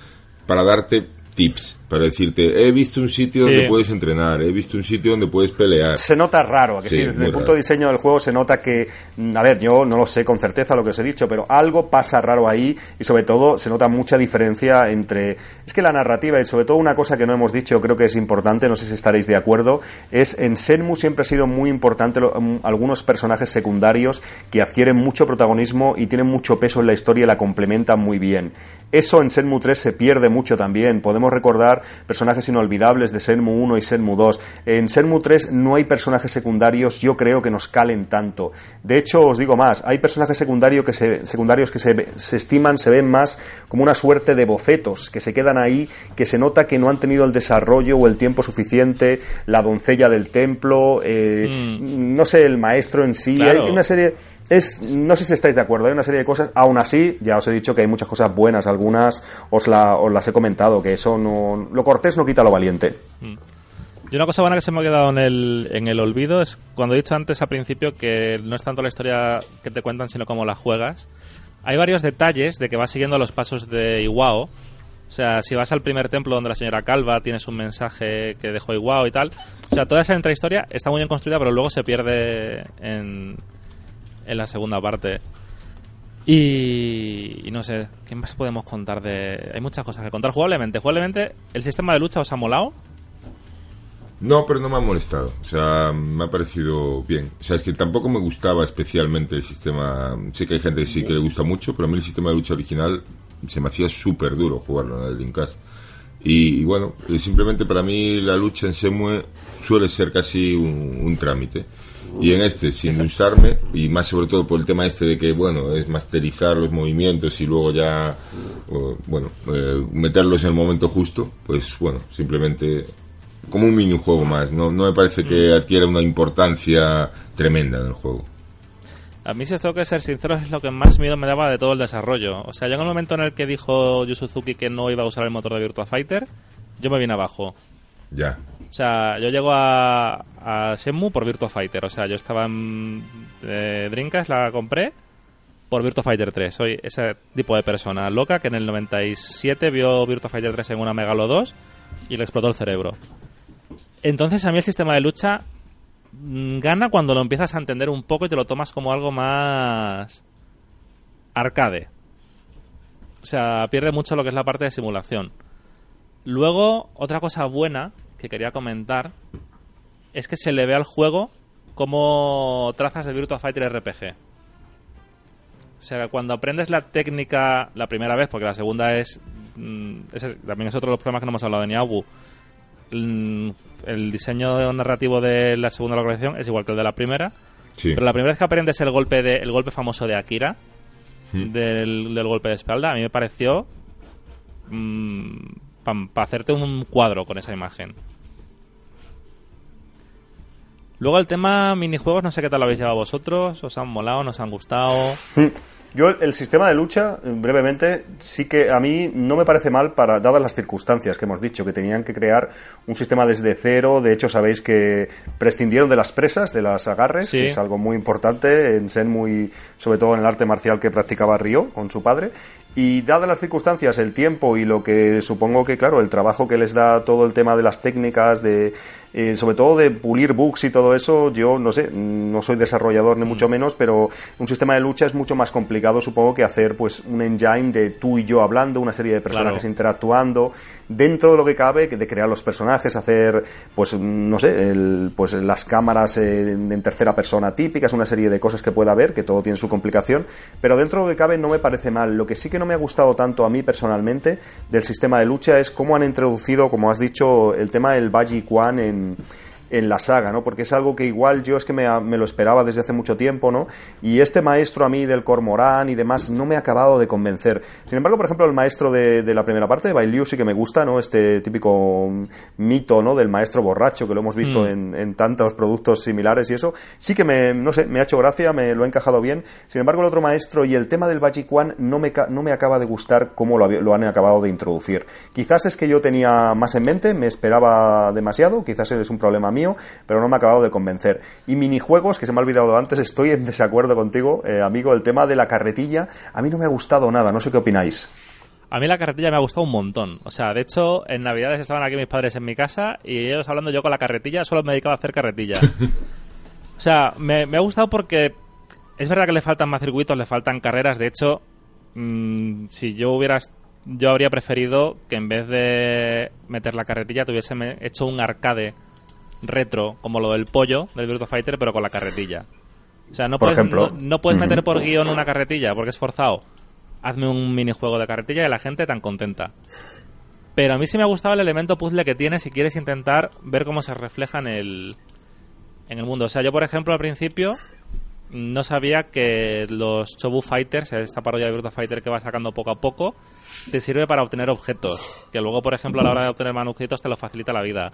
para darte tips para decirte, he visto un sitio
Sí.
donde puedes entrenar, he visto un sitio donde puedes pelear.
Se nota raro, ¿a que sí,
Sí,
desde el punto
raro.
de diseño del juego se nota que, mm, a ver, yo no lo sé con certeza lo que os he dicho, pero algo pasa raro ahí y sobre todo se nota mucha diferencia entre, es que la narrativa y sobre todo una cosa que no hemos dicho, creo que es importante, no sé si estaréis de acuerdo, es en Senmu siempre ha sido muy importante lo- mm, algunos personajes secundarios que adquieren mucho protagonismo y tienen mucho peso en la historia y la complementan muy bien. Eso en Senmu 3 se pierde mucho también. Podemos recordar personajes inolvidables de Senmu 1 y Senmu 2. En Senmu 3 no hay personajes secundarios, yo creo que nos calen tanto. De hecho, os digo más, hay personajes secundarios que se, secundarios que se, se estiman, se ven más como una suerte de bocetos, que se quedan ahí, que se nota que no han tenido el desarrollo o el tiempo suficiente, la doncella del templo, eh, no sé, el maestro en sí.
Claro.
Hay una serie... Es, no sé si estáis de acuerdo, hay una serie de cosas. Aún así, ya os he dicho que hay muchas cosas buenas, algunas os, la- os las he comentado, que eso no. Lo cortés no quita lo valiente.
Y una cosa buena que se me ha quedado en el, en el olvido es cuando he dicho antes al principio que no es tanto la historia que te cuentan, sino cómo la juegas. Hay varios detalles de que vas siguiendo los pasos de Iwao. O sea, si vas al primer templo donde la señora Calva tienes un mensaje que dejó Iwao y tal. O sea, toda esa intrahistoria está muy bien construida, pero luego se pierde en, en la segunda parte. Y, no sé, ¿qué más podemos contar de...? Hay muchas cosas que contar jugablemente. Jugablemente, ¿el sistema de lucha os ha molado?
No, pero no me ha molestado. O sea, me ha parecido bien. O sea, es que tampoco me gustaba especialmente el sistema. Sé que hay gente que sí que le gusta mucho, pero a mí el sistema de lucha original se me hacía súper duro jugarlo en el Dreamcast. Y, bueno, eh, simplemente para mí la lucha en Semue suele ser casi un trámite. Y en este, sin usarme, y más sobre todo por el tema este de que, bueno, es masterizar los movimientos y luego ya, bueno, eh, meterlos en el momento justo, pues bueno, simplemente como un minijuego más. No, no me parece que adquiera una importancia tremenda en el juego.
A mí, si os tengo que ser sincero, es lo que más miedo me daba de todo el desarrollo. O sea, yo en el momento en el que dijo Yu Suzuki que no iba a usar el motor de Virtua Fighter, yo me vine abajo.
Ya.
O sea, yo llego a, a Shenmue por Virtua Fighter. O sea, yo estaba en eh, la compré por Virtua Fighter 3. Soy ese tipo de persona loca que en el 97 vio Virtua Fighter 3 en una Megalo 2 y le explotó el cerebro. Entonces, a mí el sistema de lucha mm, gana cuando lo empiezas a entender un poco y te lo tomas como algo más arcade. O sea, pierde mucho lo que es la parte de simulación. Luego, otra cosa buena que quería comentar es que se le ve al juego como trazas de Virtua Fighter RPG. O sea, cuando aprendes la técnica la primera vez, porque la segunda es... mm, ese también es otro de los problemas que no hemos hablado de Niabu. Mm, El diseño narrativo de la segunda localización es igual que el de la primera.
Sí.
Pero la primera vez que aprendes el golpe de, el golpe famoso de Akira,
Hmm.
del, del golpe de espalda, a mí me pareció para hacerte un cuadro con esa imagen. Luego el tema minijuegos, no sé qué tal lo habéis llevado vosotros, os han molado, nos han gustado.
Yo el sistema de lucha, brevemente, sí que a mí no me parece mal para dadas las circunstancias que hemos dicho, que tenían que crear un sistema desde cero. De hecho, sabéis que prescindieron de las presas, de las agarres,
Sí.
que es algo muy importante en Sen, muy, sobre todo en el arte marcial que practicaba Ryo con su padre. Y dadas las circunstancias, el tiempo y lo que supongo que, claro, el trabajo que les da todo el tema de las técnicas, de eh, sobre todo de pulir bugs y todo eso, yo no sé, no soy desarrollador ni mucho menos, pero un sistema de lucha es mucho más complicado, supongo, que hacer pues un engine de tú y yo hablando, una serie de personajes
Claro.
interactuando, dentro de lo que cabe, de crear los personajes, hacer, pues, no sé, el- pues las cámaras eh, en, en tercera persona típicas, una serie de cosas que pueda haber, que todo tiene su complicación, pero dentro de lo que cabe no me parece mal. Lo que sí que no me ha gustado tanto a mí personalmente del sistema de lucha es cómo han introducido, como has dicho, el tema del Baji Quan en, en la saga, ¿no? Porque es algo que igual yo es que me, me, lo esperaba desde hace mucho tiempo, ¿no? Y este maestro a mí del Cormorán y demás no me ha acabado de convencer. Sin embargo, por ejemplo, el maestro de, de la primera parte, de Bailiu, sí que me gusta, ¿no? Este típico mito, ¿no? Del maestro borracho, que lo hemos visto
Mm.
en, en tantos productos similares y eso. Sí que me, no sé, me ha hecho gracia, me lo ha encajado bien. Sin embargo, el otro maestro y el tema del One no me, no me acaba de gustar cómo lo, lo han acabado de introducir. Quizás es que yo tenía más en mente, me esperaba demasiado, quizás es un problema mío, pero no me ha acabado de convencer. Y minijuegos, que se me ha olvidado antes, estoy en desacuerdo contigo, eh, amigo, el tema de la carretilla, a mí no me ha gustado nada, no sé qué opináis.
A mí la carretilla me ha gustado un montón. O sea, de hecho, en Navidades estaban aquí mis padres en mi casa y ellos hablando yo con la carretilla, solo me dedicaba a hacer carretilla. <laughs> o sea, me, me ha gustado porque es verdad que le faltan más circuitos, le faltan carreras. De hecho, mm, si yo hubiera... Yo habría preferido que en vez de meter la carretilla tuviese hecho un arcade retro como lo del pollo del Virtua Fighter, pero con la carretilla. O sea, no
Por
puedes,
ejemplo.
no, no puedes
Ujú.
meter por guion una carretilla porque es forzado. Hazme un minijuego de carretilla y la gente tan contenta. Pero a mí sí me ha gustado el elemento puzzle que tiene si quieres intentar ver cómo se refleja en el, en el mundo. O sea, yo, por ejemplo, al principio no sabía que los Chobu Fighters, esta parodia de Virtua Fighter que va sacando poco a poco, te sirve para obtener objetos. Que luego, por ejemplo, a la hora de obtener manuscritos te lo facilita la vida.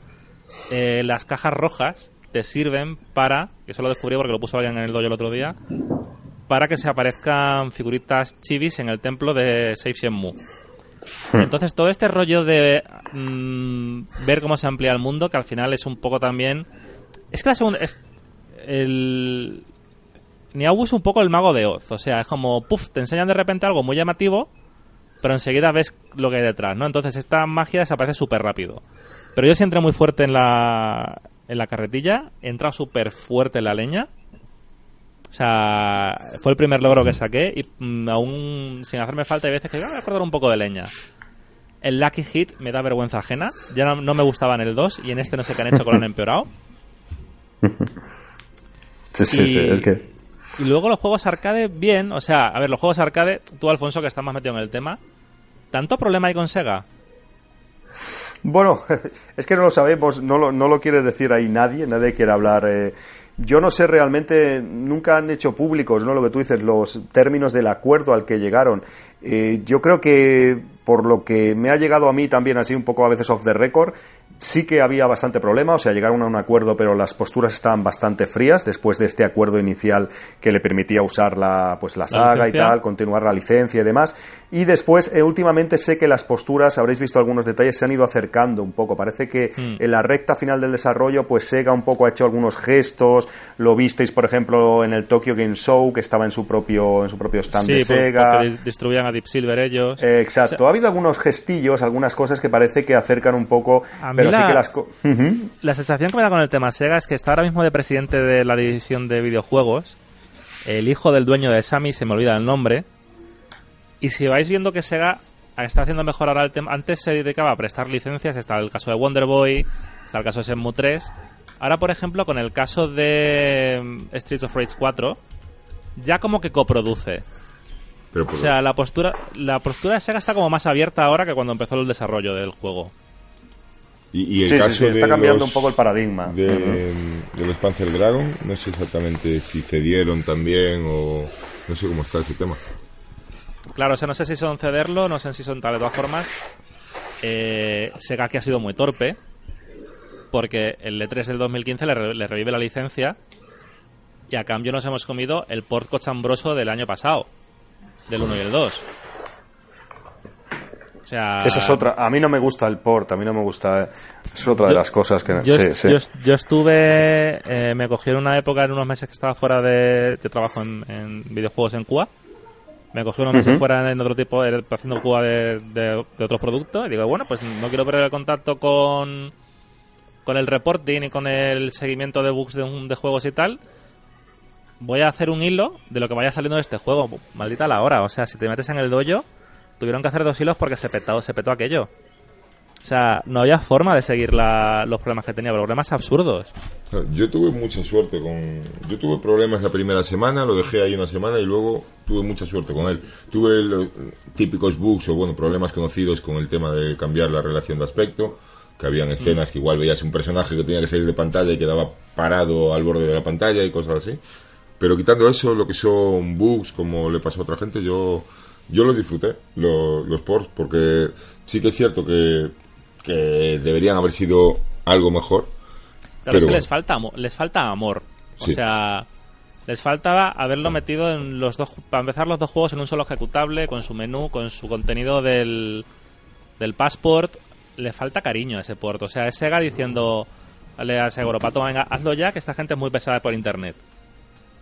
Eh, las cajas rojas te sirven para, eso lo descubrí porque lo puso alguien en el dojo el otro día, para que se aparezcan figuritas chivis en el templo de Save Shenmue. Entonces todo este rollo de mm, ver cómo se amplía el mundo, que al final es un poco también... Es que la segunda... Es, el... Es un poco el mago de Oz, o sea, es como, puff, te enseñan de repente algo muy llamativo, pero enseguida ves lo que hay detrás, ¿no? Entonces esta magia desaparece súper rápido. Pero yo sí entré muy fuerte en la, en la carretilla, he entrado súper fuerte en la leña. O sea, fue el primer logro que saqué y mm, aún sin hacerme falta hay veces que "Ah, voy a acordar un poco de leña. El Lucky Hit me da vergüenza ajena. Ya no, no me gustaba en el 2 y en este no sé qué han hecho que lo han empeorado. <laughs>
Sí, sí,
Y-
sí, es que...
Y luego los juegos arcade, bien. O sea, a ver, los juegos arcade, tú Alfonso que estás más metido en el tema, ¿tanto problema hay con Sega?
Bueno, <laughs> es que no lo sabemos, no lo, no lo quiere decir ahí nadie, nadie quiere hablar. eh, yo no sé realmente, nunca han hecho públicos, ¿no? Lo que tú dices, los términos del acuerdo al que llegaron. Eh, yo creo que, por lo que me ha llegado a mí también así un poco a veces off the record, sí que había bastante problema, o sea, llegaron a un acuerdo, pero las posturas estaban bastante frías después de este acuerdo inicial que le permitía usar la, pues, la saga y tal, continuar la licencia y demás. Y después, eh, últimamente sé que las posturas, habréis visto algunos detalles, se han ido acercando un poco. Parece que
Hmm.
en la recta final del desarrollo, pues Sega un poco ha hecho algunos gestos. Lo visteis, por ejemplo, en el Tokyo Game Show, que estaba en su propio, en su propio stand
sí,
de Sega.
distribuían a Deep Silver ellos.
Eh, exacto.
O sea,
ha habido algunos gestillos, algunas cosas que parece que acercan un poco,
A mí
pero sí
la-
que las... co-.
La sensación que me da con el tema Sega es que está ahora mismo de presidente de la división de videojuegos. El hijo del dueño de Sammy, se me olvida el nombre. Y si vais viendo que Sega está haciendo mejor ahora el tema. Antes se dedicaba a prestar licencias, está el caso de Wonder Boy, está el caso de Shenmue 3. Ahora, por ejemplo, con el caso de mm, Streets of Rage 4, ya como que coproduce.
Pero
O sea, la postura, la postura de Sega está como más abierta ahora que cuando empezó el desarrollo del juego.
y, y el
Sí, sí,
caso
sí, está
de
cambiando
los-
un poco el paradigma.
De, de los Panzer Dragon, no sé exactamente si cedieron también o no sé cómo está ese tema.
Claro, o sea, no sé si son cederlo, no sé si son tal. De todas formas, eh, Sega que ha sido muy torpe, porque el E3 del 2015 le, re- le revive la licencia y a cambio nos hemos comido el port cochambroso del año pasado, del 1 y el 2. O sea,
Esa es otra. A mí no me gusta el port, a mí no me gusta. Es otra de
Yo-
las cosas que.
Yo,
sí, sí.
yo yo estuve, eh, me cogieron una época en unos meses que estaba fuera de, de trabajo en, en videojuegos en Cuba. Me cogí unos meses
Ujú.
fuera en otro tipo, haciendo Cuba de, de, de otros productos. Y digo, bueno, pues no quiero perder el contacto con, con el reporting y con el seguimiento de bugs de, un- de juegos y tal. Voy a hacer un hilo de lo que vaya saliendo de este juego. Maldita la hora. O sea, si te metes en el dojo, tuvieron que hacer dos hilos porque se petó, se petó aquello. O sea, no había forma de seguir la- los problemas que tenía, problemas absurdos.
Yo tuve mucha suerte con. Yo tuve problemas la primera semana, lo dejé ahí una semana y luego tuve mucha suerte con él. Tuve los típicos bugs o bueno, problemas conocidos con el tema de cambiar la relación de aspecto. que habían escenas que igual veías un personaje que tenía que salir de pantalla y quedaba parado al borde de la pantalla y cosas así. Pero quitando eso, lo que son bugs, como le pasó a otra gente, yo yo lo disfruté, los ports, porque sí que es cierto que, que deberían haber sido algo mejor.
pero es que les falta, les falta amor. O sea, les faltaba haberlo metido en los dos, para empezar los dos juegos en un solo ejecutable, con su menú, con su contenido del, del passport. Le falta cariño a ese port. O sea, es Sega diciendo, dale a Pato, venga, hazlo ya, que esta gente es muy pesada por internet.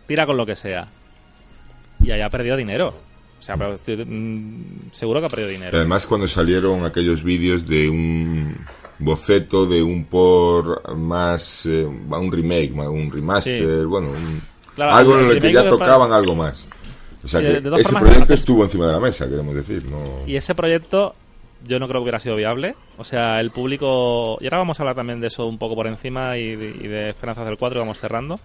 Tira con lo que sea. Y haya perdido dinero. O sea, pero mm, seguro que ha perdido dinero.
Además, cuando salieron aquellos vídeos de un boceto de un por más, eh, un remake, un remaster, bueno, algo en el que ya tocaban algo más. O sea que ese proyecto estuvo encima de la mesa, queremos decir. No...
Y ese proyecto yo no creo que hubiera sido viable. O sea, el público... Y ahora vamos a hablar también de eso un poco por encima y de, y de Esperanzas del 4 vamos cerrando.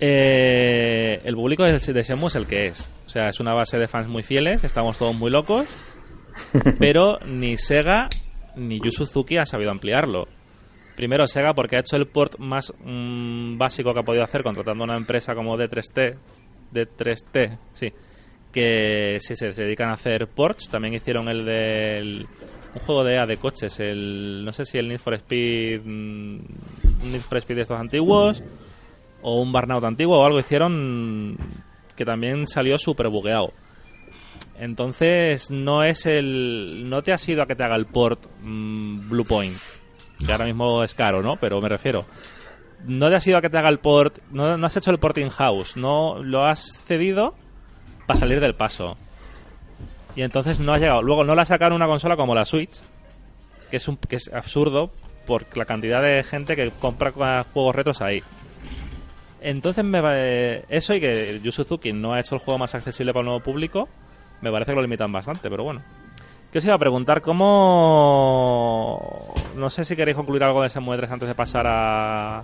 Eh, el público de Shenmue es el que es. O sea, es una base de fans muy fieles, estamos todos muy locos, <laughs> pero ni Sega ni Yu Suzuki ha sabido ampliarlo. Primero Sega porque ha hecho el port más mm, básico que ha podido hacer contratando una empresa como D3T, D3T, sí, que si se dedican a hacer ports. También hicieron el del un juego de A de coches, el no sé si el Need for Speed, mm, Need for Speed de estos antiguos o un Burnout antiguo o algo hicieron que también salió súper bugueado. Entonces no es el no te ha sido a que te haga el port mm, Blue Point, que ahora mismo es caro, ¿no? Pero me refiero no te ha sido a que te haga el port, no, no has hecho el port in house, no lo has cedido para salir del paso. Y entonces no has llegado. Luego no la sacaron una consola como la Switch, que es un que es absurdo por la cantidad de gente que compra juegos retos ahí. Entonces, me eso y que Yu Suzuki no ha hecho el juego más accesible para el nuevo público, me parece que lo limitan bastante, pero bueno. ¿Qué os iba a preguntar? ¿Cómo.? No sé si queréis concluir algo de ese 3 antes de pasar a.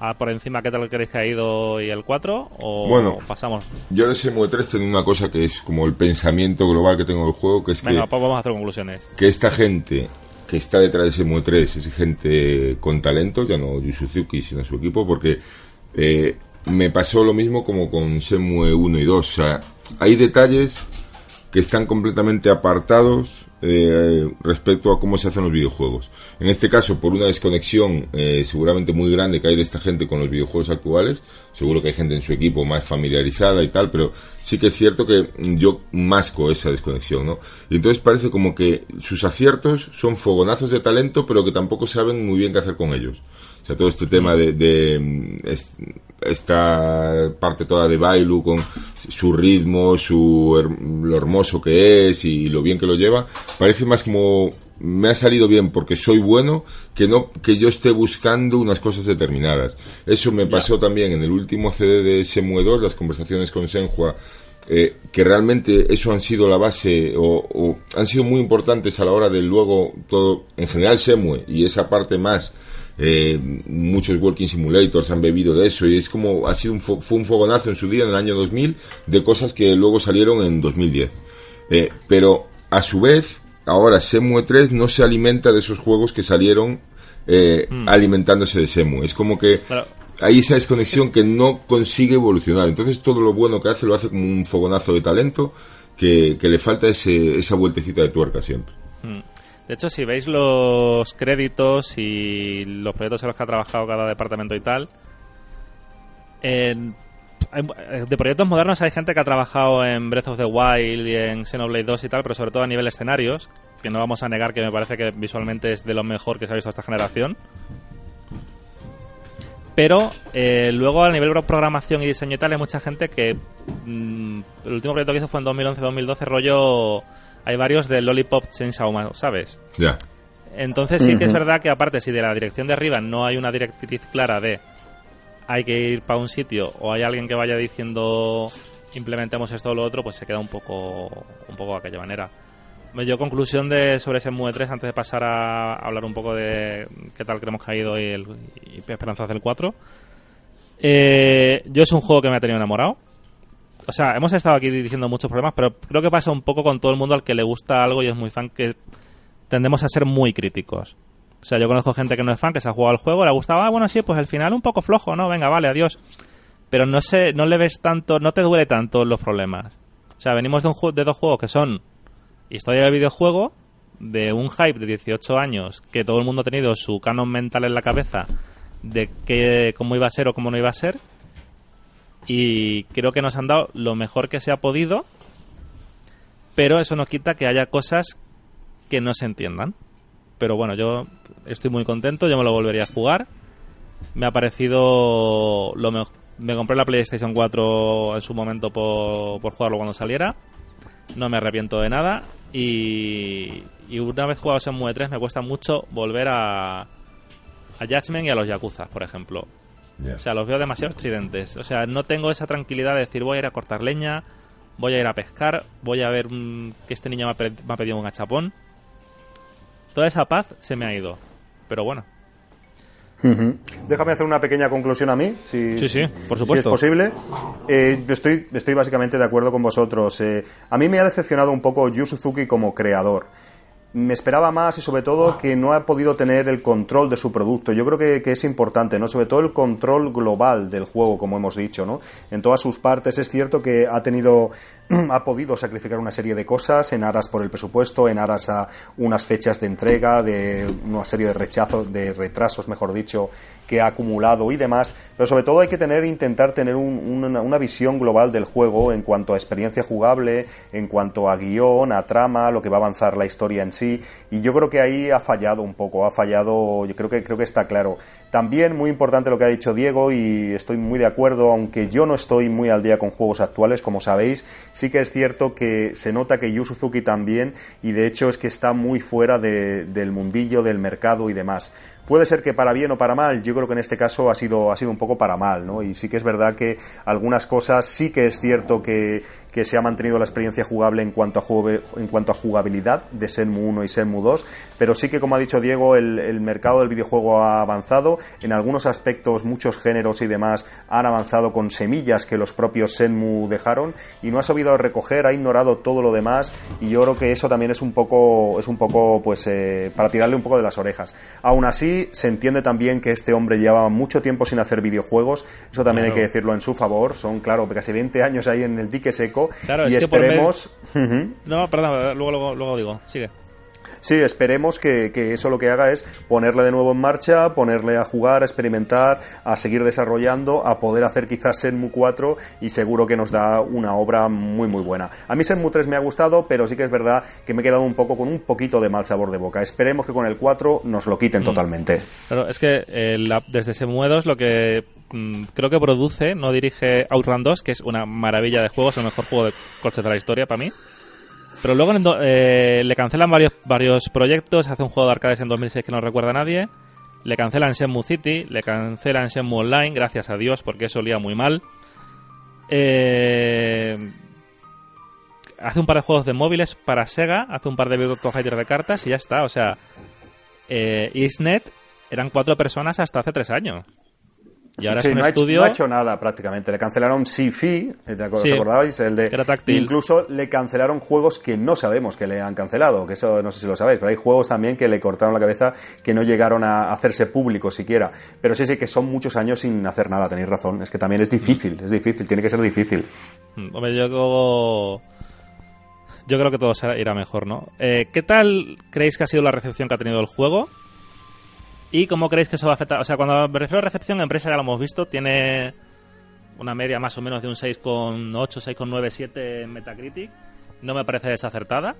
a por encima qué tal queréis que ha ido y el 4 o
bueno,
pasamos.
Yo de ese 3 tengo una cosa que es como el pensamiento global que tengo del juego, que es
Venga,
que.
pues vamos a hacer conclusiones.
Que esta gente que está detrás de ese 3 es gente con talento, ya no Yu Suzuki, sino su equipo, porque eh, me pasó lo mismo como con Semue 1 y 2. O sea, hay detalles que están completamente apartados eh, respecto a cómo se hacen los videojuegos. En este caso, por una desconexión eh, seguramente muy grande que hay de esta gente con los videojuegos actuales, seguro que hay gente en su equipo más familiarizada y tal, pero sí que es cierto que yo masco esa desconexión, ¿no? Y entonces parece como que sus aciertos son fogonazos de talento, pero que tampoco saben muy bien qué hacer con ellos. O sea, todo este tema de, esta parte toda de Bailu con su ritmo, su lo hermoso que es y lo bien que lo lleva, parece más como me ha salido bien porque soy bueno que no que yo esté buscando unas cosas determinadas. Eso me pasó también en el último CD de 2, las conversaciones con Senhua, eh, que realmente eso han sido la base o, o, han sido muy importantes a la hora de luego todo, en general Shenmue y esa parte más eh, muchos Working Simulators han bebido de eso y es como ha sido un fue un fogonazo en su día en el año 2000 de cosas que luego salieron en 2010 eh, pero a su vez ahora Semue 3 no se alimenta de esos juegos que salieron eh, hmm. alimentándose de Semue es como que hay esa desconexión que no consigue evolucionar. Entonces todo lo bueno que hace lo hace como un fogonazo de talento que, le falta ese, esa vueltecita de tuerca siempre. Hmm.
De hecho, si veis los créditos y los proyectos en los que ha trabajado cada departamento y tal, de proyectos modernos hay gente que ha trabajado en Breath of the Wild y en Xenoblade 2 y tal, pero sobre todo a nivel escenarios, que no vamos a negar que me parece que visualmente es de lo mejor que se ha visto esta generación. Pero eh, luego a nivel de programación y diseño y tal hay mucha gente que mm, el último proyecto que hizo fue en 2011-2012 rollo hay varios de Lollipop Chainsaw, ¿sabes?
Ya.
Entonces sí que es verdad que aparte si de la dirección de arriba no hay una directriz clara de hay que ir para un sitio o hay alguien que vaya diciendo implementemos esto o lo otro, pues se queda un poco un poco de aquella manera. Yo conclusión de sobre ese MUE 3 antes de pasar a hablar un poco de qué tal creemos que ha ido y, el, y Esperanzas del 4. Eh, yo es un juego que me ha tenido enamorado o sea, hemos estado aquí diciendo muchos problemas, pero creo que pasa un poco con todo el mundo al que le gusta algo y es muy fan que tendemos a ser muy críticos. O sea, yo conozco gente que no es fan, que se ha jugado al juego, le ha gustado, ah, bueno, sí, pues el final un poco flojo, ¿no? Venga, vale, adiós. Pero no sé, no le ves tanto, no te duele tanto los problemas. O sea, venimos de, un de dos juegos que son historia del videojuego, de un hype de 18 años, que todo el mundo ha tenido su canon mental en la cabeza de que, cómo iba a ser o cómo no iba a ser. Y creo que nos han dado lo mejor que se ha podido, pero eso no quita que haya cosas que no se entiendan. Pero bueno, yo estoy muy contento, yo me lo volvería a jugar. Me ha parecido lo Me compré la PlayStation 4 en su momento por, por jugarlo cuando saliera. No me arrepiento de nada. Y, y una vez jugado Shenmue 3 me cuesta mucho volver a, a Judgment y a los Yakuza, por ejemplo. O sea, los veo demasiado estridentes. O sea, no tengo esa tranquilidad de decir voy a ir a cortar leña, voy a ir a pescar, voy a ver que este niño me ha, pedido un achapón. Toda esa paz se me ha ido. Pero bueno.
Déjame hacer una pequeña conclusión a mí, si,
sí, sí, por supuesto.
es posible. Eh, estoy, estoy básicamente de acuerdo con vosotros. Eh, a mí me ha decepcionado un poco Yu Suzuki como creador me esperaba más y sobre todo que no ha podido tener el control de su producto. Yo creo que, que, es importante, ¿no? Sobre todo el control global del juego, como hemos dicho, ¿no? En todas sus partes es cierto que ha tenido <clears throat> ha podido sacrificar una serie de cosas en aras por el presupuesto, en aras a unas fechas de entrega, de una serie de rechazos, de retrasos, mejor dicho, que ha acumulado y demás. Pero sobre todo hay que tener, intentar tener una, una, visión global del juego en cuanto a experiencia jugable, en cuanto a guion, a trama, lo que va a avanzar la historia en sí. Y yo creo que ahí ha fallado un poco, ha fallado, yo creo que creo que está claro. También muy importante lo que ha dicho Diego y estoy muy de acuerdo, aunque yo no estoy muy al día con juegos actuales, como sabéis, sí que es cierto que se nota que Yu Suzuki también y de hecho es que está muy fuera del mundillo, del mercado y demás. Puede ser que para bien o para mal, yo creo que en este caso ha sido, ha sido un poco para mal, ¿no? Y sí que es verdad que algunas cosas sí que es cierto que, que se ha mantenido la experiencia jugable en cuanto a, en cuanto a jugabilidad de Senmu 1 y Senmu 2, pero sí que, como ha dicho Diego, el, el, mercado del videojuego ha avanzado. En algunos aspectos, muchos géneros y demás han avanzado con semillas que los propios Senmu dejaron y no ha sabido recoger, ha ignorado todo lo demás y yo creo que eso también es un poco, es un poco, pues, eh, para tirarle un poco de las orejas. Aún así, se entiende también que este hombre llevaba mucho tiempo sin hacer videojuegos. Eso también hay que decirlo en su favor. Son, claro, casi 20 años ahí en el dique seco. Y esperemos. <laughs>
No, perdón, luego, luego digo. Sigue.
Sí, esperemos que, eso lo que haga es ponerle de nuevo en marcha, ponerle a jugar, a experimentar, a seguir desarrollando, a poder hacer quizás Senmu 4 y seguro que nos da una obra muy muy buena. A mí Senmu 3 me ha gustado, pero sí que es verdad que me he quedado un poco con un poquito de mal sabor de boca. Esperemos que con el 4 nos lo quiten mm. totalmente.
Claro, es que eh, desde Senmu 2 lo que mm, creo que produce, no dirige Outrun 2, que es una maravilla de juego, es el mejor juego de coches de la historia para mí. Pero luego eh, le cancelan varios, varios proyectos, hace un juego de arcades en 2006 que no recuerda a nadie, le cancelan Shenmue City, le cancelan Shenmue Online, gracias a Dios, porque eso olía muy mal. Eh, hace un par de juegos de móviles para Sega, hace un par de Virtua Fighter de cartas y ya está. O sea, eh, Isnet eran cuatro personas hasta hace tres años. Y ahora es un
no,
estudio...
ha hecho, no ha hecho nada prácticamente. Le cancelaron Sifi, ¿te ¿os acordabais? El de. Incluso le cancelaron juegos que no sabemos que le han cancelado, que eso no sé si lo sabéis, pero hay juegos también que le cortaron la cabeza que no llegaron a hacerse públicos siquiera. Pero sí, sí que son muchos años sin hacer nada, tenéis razón. Es que también es difícil, es difícil, tiene que ser difícil.
Mm, hombre, yo creo... Yo creo que todo irá mejor, ¿no? Eh, ¿Qué tal creéis que ha sido la recepción que ha tenido el juego? ¿Y cómo creéis que eso va a afectar? O sea, cuando me refiero a recepción, empresa ya lo hemos visto, tiene una media más o menos de un 6,8, 6,9, 7 en Metacritic. No me parece desacertada.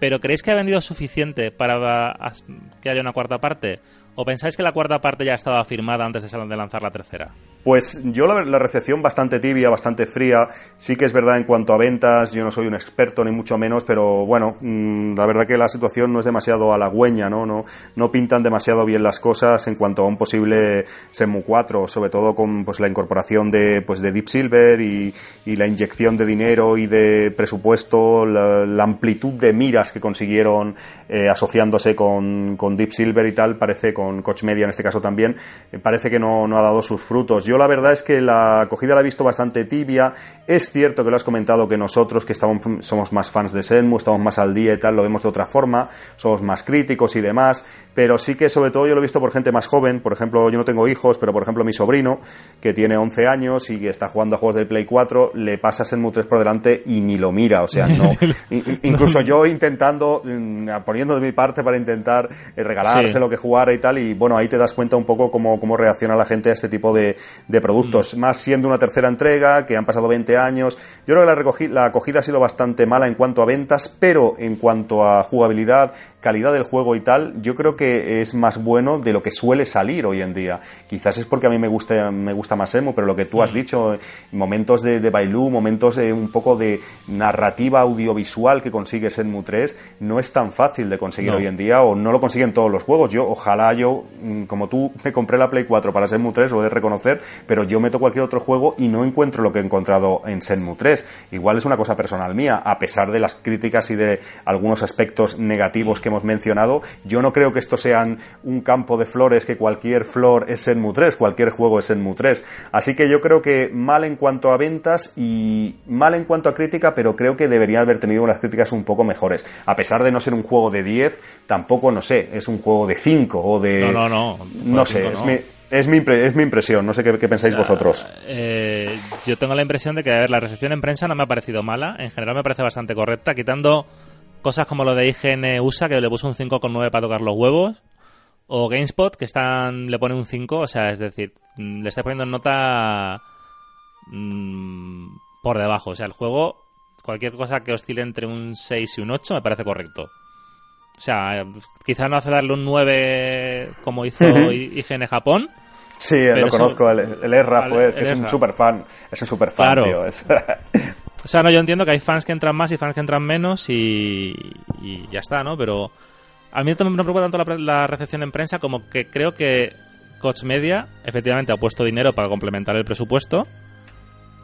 ¿Pero creéis que ha vendido suficiente para que haya una cuarta parte? ¿O pensáis que la cuarta parte ya estaba firmada antes de lanzar la tercera?
Pues yo la, recepción bastante tibia, bastante fría. Sí que es verdad en cuanto a ventas, yo no soy un experto ni mucho menos, pero bueno, mm, la verdad que la situación no es demasiado halagüeña, ¿no? No, no pintan demasiado bien las cosas en cuanto a un posible Semu 4, sobre todo con pues la incorporación de, pues, de Deep Silver y, la inyección de dinero y de presupuesto, la, amplitud de miras que consiguieron eh, asociándose con, con, Deep Silver y tal, parece, con Coach Media en este caso también, eh, parece que no, no, ha dado sus frutos. Yo la verdad es que la acogida la he visto bastante tibia. Es cierto que lo has comentado que nosotros, que estamos, somos más fans de Senmu, estamos más al día y tal, lo vemos de otra forma, somos más críticos y demás, pero sí que sobre todo yo lo he visto por gente más joven, por ejemplo, yo no tengo hijos, pero por ejemplo mi sobrino, que tiene 11 años y que está jugando a juegos de Play 4, le pasa Senmu 3 por delante y ni lo mira, o sea, no. <laughs> Incluso yo intentando, mm, poniendo de mi parte para intentar eh, regalarse lo que jugara y tal, y bueno, ahí te das cuenta un poco cómo, cómo reacciona la gente a este tipo de, de productos. Mm. Más siendo una tercera entrega, que han pasado 20 años. Yo creo que la, la acogida ha sido bastante mala en cuanto a ventas, pero en cuanto a jugabilidad, calidad del juego y tal, yo creo que es más bueno de lo que suele salir hoy en día. Quizás es porque a mí me gusta, me gusta más emo, pero lo que tú has mm. dicho, momentos de, de Bailu, momentos de un poco de narrativa audiovisual que consigue Senmu 3, no es tan fácil de conseguir hoy en día o no lo consiguen todos los juegos. Yo, ojalá yo, mm, como tú, me compré la Play 4 para Senmu 3, lo he de reconocer, pero yo meto cualquier otro juego y no encuentro lo que he encontrado en Senmu 3. Igual es una cosa personal mía, a pesar de las críticas y de algunos aspectos negativos que hemos mencionado, yo no creo que esto sean un campo de flores que cualquier flor es en 3, cualquier juego es en 3. Así que yo creo que mal en cuanto a ventas y mal en cuanto a crítica, pero creo que debería haber tenido unas críticas un poco mejores. A pesar de no ser un juego de 10, tampoco, no sé, es un juego de 5 o de...
No, no, no.
No sé, es mi... Es mi, es mi, impresión, no sé qué, pensáis vosotros.
Eh, yo tengo la impresión de que ver, la recepción en prensa no me ha parecido mala, en general me parece bastante correcta, quitando cosas como lo de IGN USA, que le puso un 5,9 para tocar los huevos, o GameSpot, que están, le pone un 5, o sea, es decir, mm, le está poniendo nota mmm, por debajo. O sea, el juego, cualquier cosa que oscile entre un 6 y un 8 me parece correcto. O sea, quizás no hace darle un 9 como hizo IGN Japón.
Sí, lo conozco, el, el Erra fue, es que es un super fan, es un super fan, tío. <laughs>
O sea, no, yo entiendo que hay fans que entran más y fans que entran menos y, ya está, ¿no? Pero a mí no me preocupa tanto la, recepción en prensa como que creo que Coach Media efectivamente ha puesto dinero para complementar el presupuesto,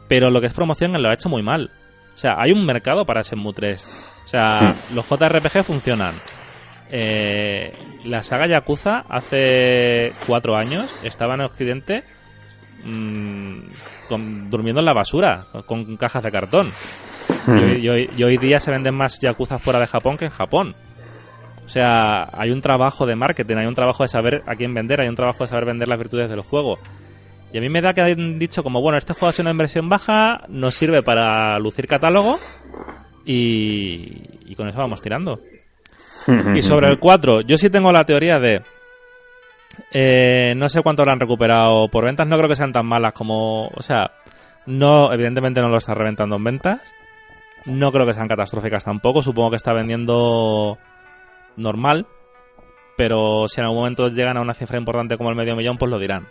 pero lo que es promoción lo ha hecho muy mal. O sea, hay un mercado para Shenmue 3. O sea, los JRPG funcionan. Eh, la saga Yakuza hace cuatro años estaba en Occidente mmm, durmiendo en la basura, con cajas de cartón. Y, hoy día se venden más Yakuza fuera de Japón que en Japón. O sea, hay un trabajo de marketing, hay un trabajo de saber a quién vender, hay un trabajo de saber vender las virtudes del juego. Y a mí me da que han dicho como, bueno, este juego ha sido una inversión baja, nos sirve para lucir catálogo y, y con eso vamos tirando. <laughs> y sobre el 4, yo sí tengo la teoría de eh, no sé cuánto han recuperado por ventas. No creo que sean tan malas como. O sea, no, evidentemente no lo está reventando en ventas. No creo que sean catastróficas tampoco. Supongo que está vendiendo normal. Pero si en algún momento llegan a una cifra importante como el medio millón, pues lo dirán.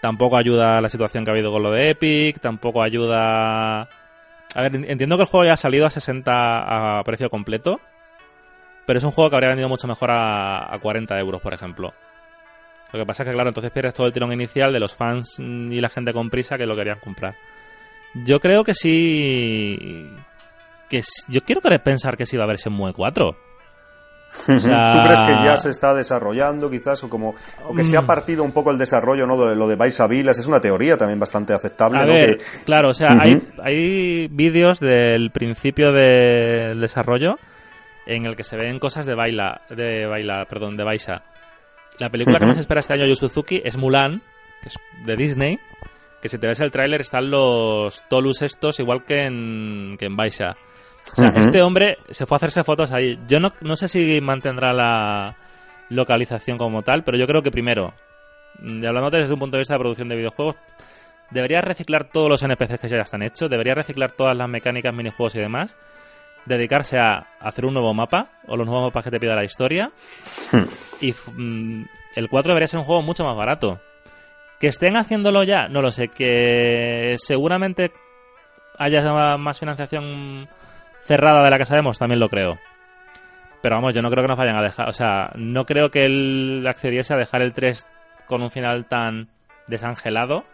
Tampoco ayuda la situación que ha habido con lo de Epic. Tampoco ayuda. A ver, entiendo que el juego ya ha salido a 60 a precio completo. Pero es un juego que habría vendido mucho mejor a, a 40 euros, por ejemplo. Lo que pasa es que, claro, entonces pierdes todo el tirón inicial de los fans y la gente con prisa que lo querían comprar. Yo creo que sí. que Yo quiero pensar que sí va a haber Shenmue 4.
O <laughs> sea... ¿Tú crees que ya se está desarrollando quizás o como o que se ha mm. partido un poco el desarrollo no de lo de Vice Vilas es una teoría también bastante aceptable
a ver, claro o sea hay, hay vídeos del principio del desarrollo en el que se ven cosas de Baila de Baila perdón de Baisa la película que más espera este año Yu Suzuki es Mulan, que es de Disney. Que si te ves el tráiler están los Tolus estos igual que en, que en Baisha. O sea, este hombre se fue a hacerse fotos ahí. Yo no, no sé si mantendrá la localización como tal, pero yo creo que primero, mm, hablando desde un punto de vista de producción de videojuegos, debería reciclar todos los NPCs que ya están hechos, debería reciclar todas las mecánicas, minijuegos y demás, dedicarse a hacer un nuevo mapa o los nuevos mapas que te pida la historia. Hmm. Y mm, el 4 debería ser un juego mucho más barato. Que estén haciéndolo ya, no lo sé. Que seguramente haya más financiación cerrada de la que sabemos, también lo creo. Pero vamos, yo no creo que nos vayan a dejar. O sea, no creo que él accediese a dejar el 3 con un final tan desangelado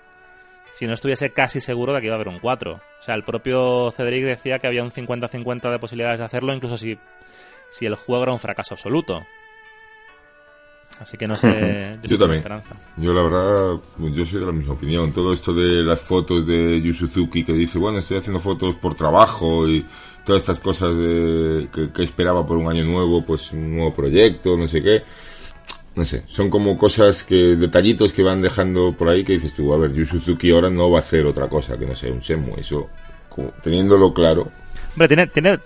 si no estuviese casi seguro de que iba a haber un 4. O sea, el propio Cedric decía que había un 50-50 de posibilidades de hacerlo, incluso si si el juego era un fracaso absoluto. Así que no sé.
yo, también. Yo, la verdad, yo soy de la misma opinión. Todo esto de las fotos de Yu Suzuki que dice, bueno, estoy haciendo fotos por trabajo y todas estas cosas de, que, esperaba por un año nuevo, pues un nuevo proyecto, no sé qué. No sé, son como cosas que, detallitos que van dejando por ahí que dices tú, a ver, Yu Suzuki ahora no va a hacer otra cosa que no sea un Semu. Eso, teniéndolo claro.
Hombre, tiene, tiene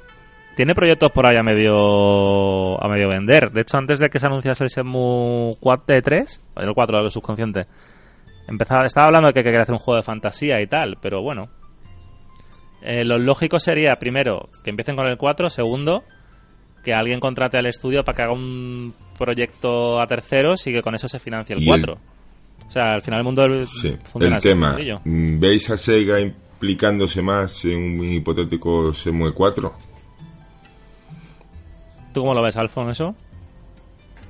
tiene proyectos por ahí a medio a medio vender. De hecho, antes de que se anunciase el Shenmue 4 3, el 4 del subconsciente, empezaba, estaba hablando de que quería hacer un juego de fantasía y tal, pero bueno. Eh, lo lógico sería, primero, que empiecen con el 4, segundo, que alguien contrate al estudio para que haga un proyecto a terceros y que con eso se financie el 4. O sea, al final el mundo
sí. funciona el tema. ¿Veis a Sega implicándose más en un hipotético Shenmue 4?
¿Tú cómo lo ves, Alfon, eso?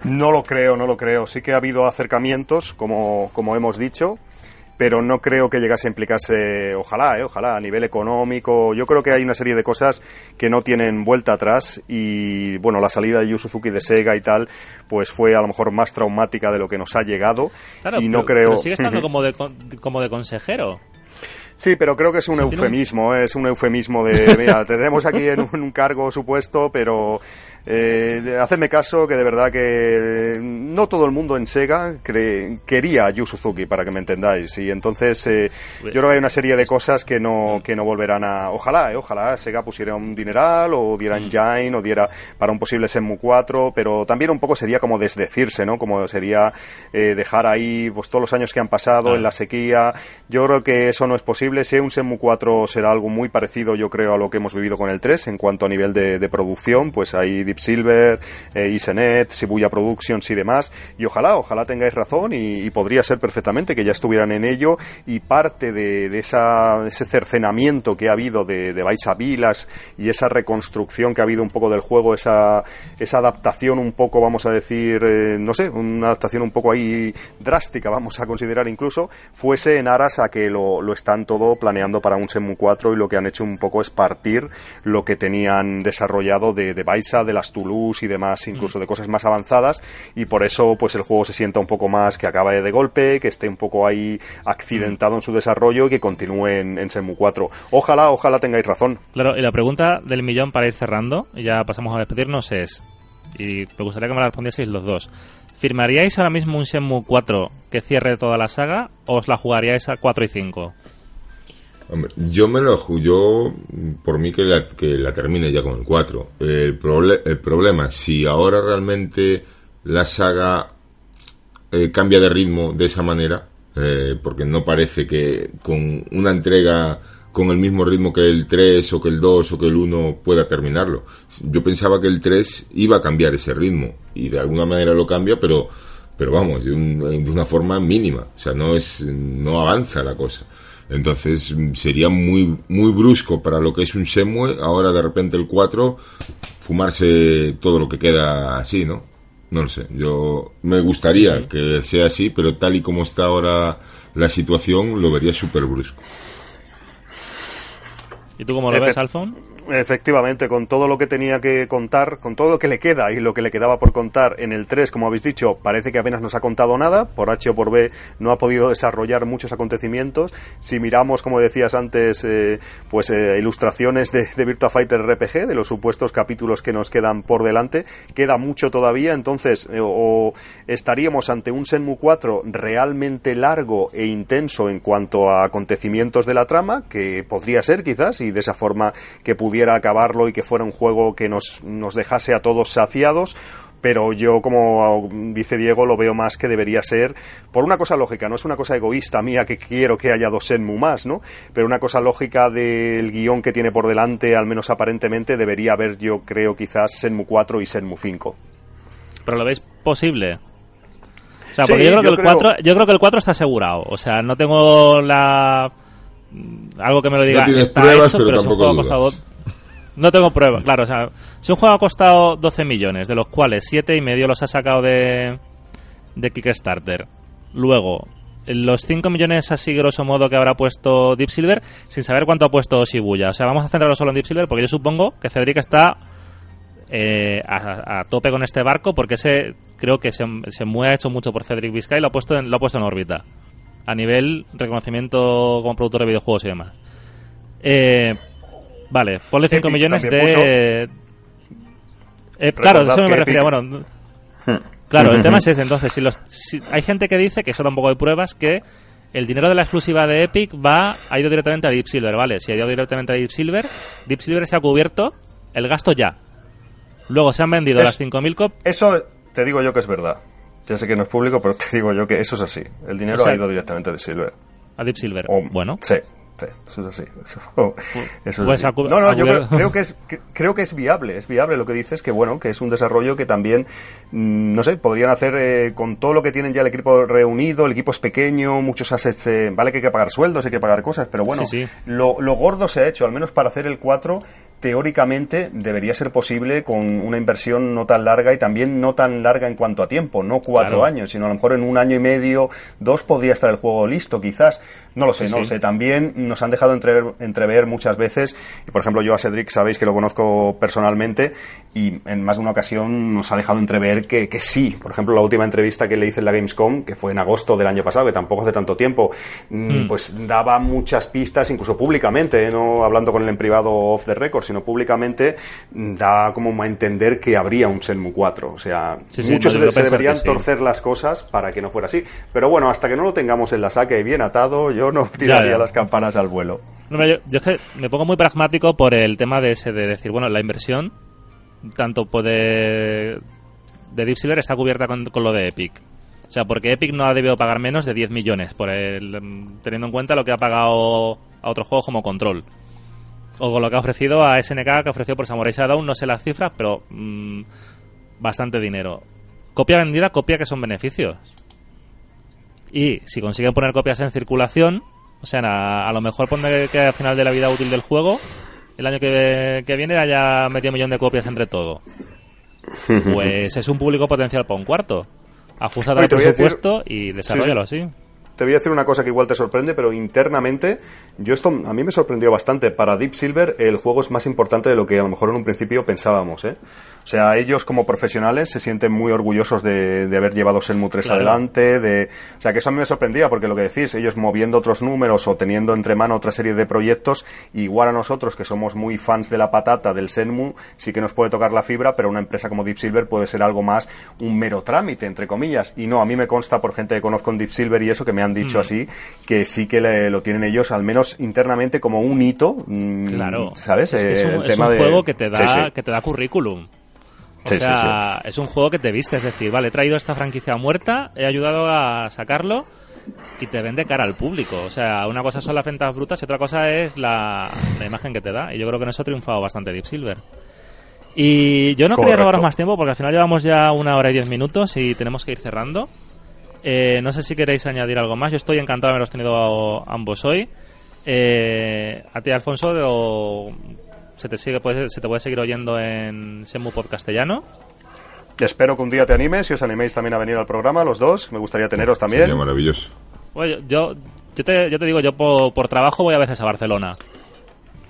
No lo creo, no lo creo. Sí que ha habido acercamientos, como, como hemos dicho, pero no creo que llegase a implicarse, ojalá, eh, ojalá, a nivel económico. Yo creo que hay una serie de cosas que no tienen vuelta atrás y, bueno, la salida de Yu Suzuki de Sega y tal, pues fue a lo mejor más traumática de lo que nos ha llegado.
Claro,
y
no creo... sigue estando como de, como de consejero.
Sí, pero creo que es un eufemismo, ¿eh? es un eufemismo de, <laughs> mira, tenemos aquí en un, cargo supuesto, pero eh, hacedme caso que de verdad que no todo el mundo en Sega quería a Yu Suzuki, para que me entendáis, y entonces eh, yo creo que hay una serie de cosas que no, que no volverán a, ojalá, eh, ojalá Sega pusiera un dineral, o diera mm. engine, o diera para un posible Shenmue 4, pero también un poco sería como desdecirse, ¿no? Como sería eh, dejar ahí pues todos los años que han pasado en la sequía, yo creo que eso no es posible si un Semu 4 será algo muy parecido, yo creo, a lo que hemos vivido con el 3 en cuanto a nivel de, producción. Pues hay Deep Silver, eh, Isenet, Shibuya Productions y demás. Y ojalá, ojalá tengáis razón y, podría ser perfectamente que ya estuvieran en ello. Y parte de, esa, ese cercenamiento que ha habido de, de Baisa Vilas y esa reconstrucción que ha habido un poco del juego, esa, esa adaptación un poco, vamos a decir, eh, no sé, una adaptación un poco ahí drástica, vamos a considerar incluso, fuese en aras a que lo, lo están todo planeando para un Semu 4 y lo que han hecho un poco es partir lo que tenían desarrollado de, de Baisa, de las Toulouse y demás, incluso de cosas más avanzadas y por eso pues el juego se sienta un poco más que acabe de golpe, que esté un poco ahí accidentado en su desarrollo y que continúe en, en Semu 4. Ojalá, ojalá tengáis razón.
Claro, y la pregunta del millón para ir cerrando, y ya pasamos a despedirnos, es, y me gustaría que me la respondieseis los dos. ¿Firmaríais ahora mismo un Shenmue 4 que cierre toda la saga o os la jugaríais a 4 y 5?
Yo me lo yo por mí que la, que la termine ya con el 4. El, el problema, si ahora realmente la saga eh, cambia de ritmo de esa manera, eh, porque no parece que con una entrega con el mismo ritmo que el 3 o que el 2 o que el 1 pueda terminarlo. Yo pensaba que el 3 iba a cambiar ese ritmo y de alguna manera lo cambia, pero pero vamos, de, de una forma mínima, o sea, no es no avanza la cosa. Entonces sería muy, muy brusco para lo que es un Semue, ahora de repente el 4, fumarse todo lo que queda así, ¿no? No lo sé, yo me gustaría que sea así, pero tal y como está ahora la situación, lo vería súper brusco.
¿Y tú cómo lo ves, Alfon?
Efectivamente, con todo lo que tenía que contar, con todo lo que le queda y lo que le quedaba por contar en el 3, como habéis dicho, parece que apenas nos ha contado nada, por H o por B no ha podido desarrollar muchos acontecimientos. Si miramos, como decías antes, eh, pues eh, ilustraciones de, de, Virtua Fighter RPG, de los supuestos capítulos que nos quedan por delante, queda mucho todavía, entonces eh, o estaríamos ante un Senmu 4 realmente largo e intenso en cuanto a acontecimientos de la trama, que podría ser quizás, y de esa forma que pudiera acabarlo y que fuera un juego que nos, nos dejase a todos saciados pero yo como dice Diego lo veo más que debería ser por una cosa lógica, no es una cosa egoísta mía que quiero que haya dos Senmu más, ¿no? Pero una cosa lógica del guion que tiene por delante, al menos aparentemente, debería haber yo creo quizás Senmu 4 y Senmu 5.
¿Pero lo veis posible? O sea, porque yo, creo que el 4, yo creo que el 4 está asegurado. O sea, no tengo la... Algo que me lo diga.
No tienes pruebas, pero, tampoco ha costado
no tengo pruebas, <laughs> claro. O sea, si un juego ha costado 12 millones, de los cuales 7 y medio los ha sacado de, de Kickstarter, luego los 5 millones así grosso modo que habrá puesto Deep Silver, sin saber cuánto ha puesto Shibuya. O sea, vamos a centrarlo solo en Deep Silver porque yo supongo que Cedric está eh, a, a tope con este barco porque ese creo que se, se ha hecho mucho por Cedric Vizcay y lo ha puesto en, lo ha puesto en órbita a nivel reconocimiento como productor de videojuegos y demás. Eh, vale, ponle 5
Epic
millones de... Eh, claro, eso me refería. Bueno, <laughs> claro, el tema es ese. Entonces, si los, si- hay gente que dice, que eso tampoco hay pruebas, que el dinero de la exclusiva de Epic va ha ido directamente a Deep Silver, ¿vale? Si ha ido directamente a Deep Silver, Deep Silver se ha cubierto el gasto ya. Luego se han vendido
Es-
las 5.000 copias.
Eso te digo yo que es verdad. Ya sé que no es público, pero <laughs> te digo yo que eso es así. El dinero
O sea-
ha ido directamente de Silver.
A Deep Silver.
O-
bueno.
Sí, sí, eso es así. Eso, <laughs> eso es
Pues
así. no, no, yo creo, creo que es que- creo que es viable, es viable lo que dices, que bueno, que es un desarrollo que también, mm, no sé, podrían hacer eh, con todo lo que tienen ya el equipo reunido, el equipo es pequeño, muchos assets, eh, vale que hay que pagar sueldos, hay que pagar cosas, pero bueno,
Sí, sí.
Lo, lo gordo se ha hecho, al menos para hacer el 4, teóricamente debería ser posible con una inversión no tan larga y también no tan larga en cuanto a tiempo, no cuatro
Claro.
años, sino a lo mejor en un año y medio, dos podría estar el juego listo, quizás. No lo sé,
Sí,
no lo sé. También nos han dejado entrever, entrever muchas veces, y por ejemplo yo a Cedric sabéis que lo conozco personalmente, y en más de una ocasión nos ha dejado entrever que, que sí. Por ejemplo, la última entrevista que le hice en la Gamescom, que fue en agosto del año pasado, que tampoco hace tanto tiempo, mm, pues daba muchas pistas, incluso públicamente, ¿eh? no hablando con él en privado off the record, sino públicamente, mm, da como a entender que habría un Shenmue 4. O sea,
Sí, sí,
muchos
no,
se, deberían
sí.
torcer las cosas para que no fuera así. Pero bueno, hasta que no lo tengamos en la saca y bien atado, yo no tiraría
ya.
las campanas al vuelo.
No, yo, yo es que me pongo muy pragmático por el tema de ese de decir, bueno, la inversión, tanto puede de Deep Silver está cubierta con, con lo de Epic. O sea, porque Epic no ha debido pagar menos de 10 millones, por el, teniendo en cuenta lo que ha pagado a otros juegos como Control. O con lo que ha ofrecido a SNK, que ofreció por Samurai Shadow, no sé las cifras, pero mm, bastante dinero. Copia vendida, copia que son beneficios. Y si consiguen poner copias en circulación, o sea, a, a lo mejor pone que al final de la vida útil del juego, el año que, que viene haya medio millón de copias entre todo. <laughs> Pues es un público potencial para un cuarto. Ajusta
decir-
presupuesto y desarrollalo así.
Te voy a decir una cosa que igual te sorprende, pero internamente, yo esto a mí me sorprendió bastante. Para Deep Silver el juego es más importante de lo que a lo mejor en un principio pensábamos, ¿eh? O sea, ellos como profesionales se sienten muy orgullosos de, de haber llevado Shenmue 3
Claro.
adelante, de, o sea, que eso a mí me sorprendía, porque lo que decís, ellos moviendo otros números o teniendo entre mano otra serie de proyectos, igual a nosotros que somos muy fans de la patata del Shenmue, sí que nos puede tocar la fibra, pero una empresa como Deep Silver puede ser algo más un mero trámite, entre comillas. Y no, a mí me consta por gente que conozco en Deep Silver y eso que me han dicho así, que sí que le- lo tienen ellos, al menos internamente, como un hito. mm,
Claro.
¿Sabes?
Es que es
Eh,
un,
el
es
tema
un
de-
juego que te da,
Sí, sí.
que te da currículum. O
Sí,
sea, es un juego que te viste, es decir, vale, he traído esta franquicia muerta, he ayudado a sacarlo y te vende cara al público. O sea, una cosa son las ventas brutas y otra cosa es la, la imagen que te da. Y yo creo que en eso ha triunfado bastante Deep Silver. Y yo no quería robaros más tiempo porque al final llevamos ya una hora y diez minutos y tenemos que ir cerrando. Eh, no sé si queréis añadir algo más. Yo estoy encantado de haberos tenido ambos hoy. Eh, a ti, Alfonso, o se te sigue puede- se te puede seguir oyendo en Semu Podcastellano.
Espero que un día te animes y os animéis también a venir al programa, los dos. Me gustaría teneros también.
Sería maravilloso.
Bueno, yo, yo, te, yo te digo, yo por, por trabajo voy a veces a Barcelona.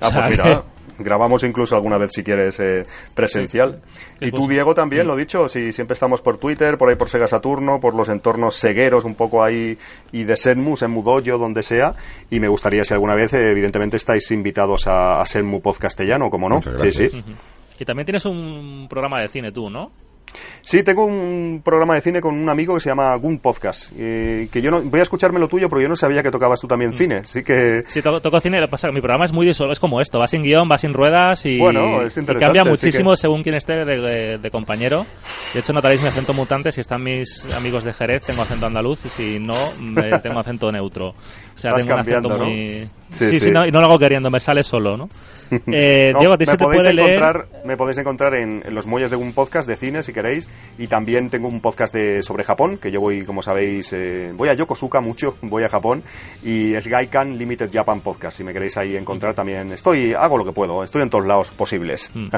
Ah,
O sea,
pues mira, grabamos incluso alguna vez si quieres eh, presencial.
Sí,
y
pues-
tú, Diego, también, lo dicho, si siempre estamos por Twitter, por ahí por Sega Saturno, por los entornos segueros, un poco ahí, y de Senmu, Senmu Dojo, donde sea. Y me gustaría, si alguna vez, eh, evidentemente, estáis invitados a, a Senmu Pod castellano, como no. Sí, sí.
Y también tienes un programa de cine tú, ¿no?
Sí, tengo un programa de cine con un amigo que se llama Gun Podcast. eh, que yo no, voy a escucharme lo tuyo, pero yo no sabía que tocabas tú
Mm.
también cine. Así que.
Sí, toco, toco cine, lo pasa mi programa es muy es como esto, va sin guion, va sin ruedas y,
Bueno, es
y cambia muchísimo
que-
según quien esté de, de- de compañero. De hecho, notaréis mi acento mutante, si están mis amigos de Jerez tengo acento andaluz y si no, tengo acento neutro. O sea,
Vas
tengo un acento
cambiando, ¿no?
muy...
Sí,
Sí, sí,
sí.
no, y no lo hago queriendo, me sale solo, ¿no? <laughs> Eh,
No,
Diego, a ti se te puede leer...
encontrar, Me podéis encontrar en, en los muelles de un podcast de cine, si queréis. Y también tengo un podcast de, sobre Japón, que yo voy, como sabéis, eh, voy a Yokosuka mucho, <laughs> voy a Japón. Y es Gaikan Limited Japan Podcast. Si me queréis ahí encontrar también. Estoy, hago lo que puedo, estoy en todos lados posibles.
Mm.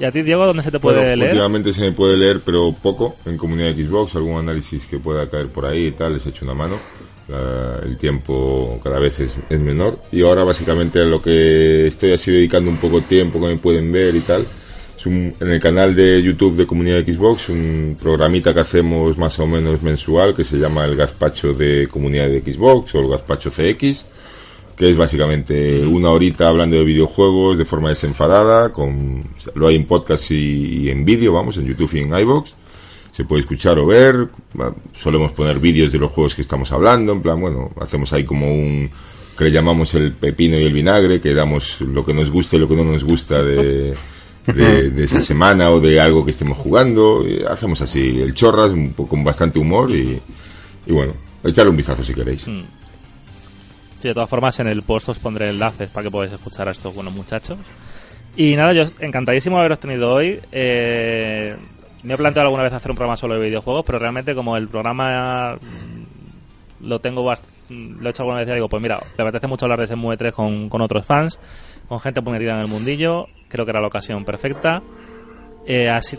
¿Y a ti, Diego, dónde se te puede
Bueno,
leer?
últimamente se me puede leer, pero poco, en comunidad de Xbox, algún análisis que pueda caer por ahí y tal, les echo una mano. La- el tiempo cada vez es, es menor. Y ahora básicamente a lo que estoy así dedicando un poco tiempo que me pueden ver y tal, Es un, en el canal de YouTube de Comunidad Xbox, un programita que hacemos más o menos mensual que se llama el Gazpacho de Comunidad de Xbox o el Gazpacho CX, que es básicamente una horita hablando de videojuegos de forma desenfadada, con, lo hay en podcast y, y en vídeo, vamos, en YouTube y en iBox se puede escuchar o ver. Solemos poner vídeos de los juegos que estamos hablando, en plan, bueno, hacemos ahí como un que le llamamos el pepino y el vinagre, que damos lo que nos gusta y lo que no nos gusta de, de, esa semana o de algo que estemos jugando. Y hacemos así el chorras, un poco con bastante humor y, y bueno, echarle un vistazo si queréis.
Mm. Sí, de todas formas en el post os pondré enlaces para que podáis escuchar a estos buenos muchachos. Y nada, yo encantadísimo de haberos tenido hoy. Eh, me he planteado alguna vez hacer un programa solo de videojuegos, pero realmente como el programa mm, lo tengo mm, lo he hecho alguna vez y digo, pues mira, me apetece mucho hablar de ese 3 con, con otros fans, con gente muy metida en el mundillo, creo que era la ocasión perfecta. Eh, así,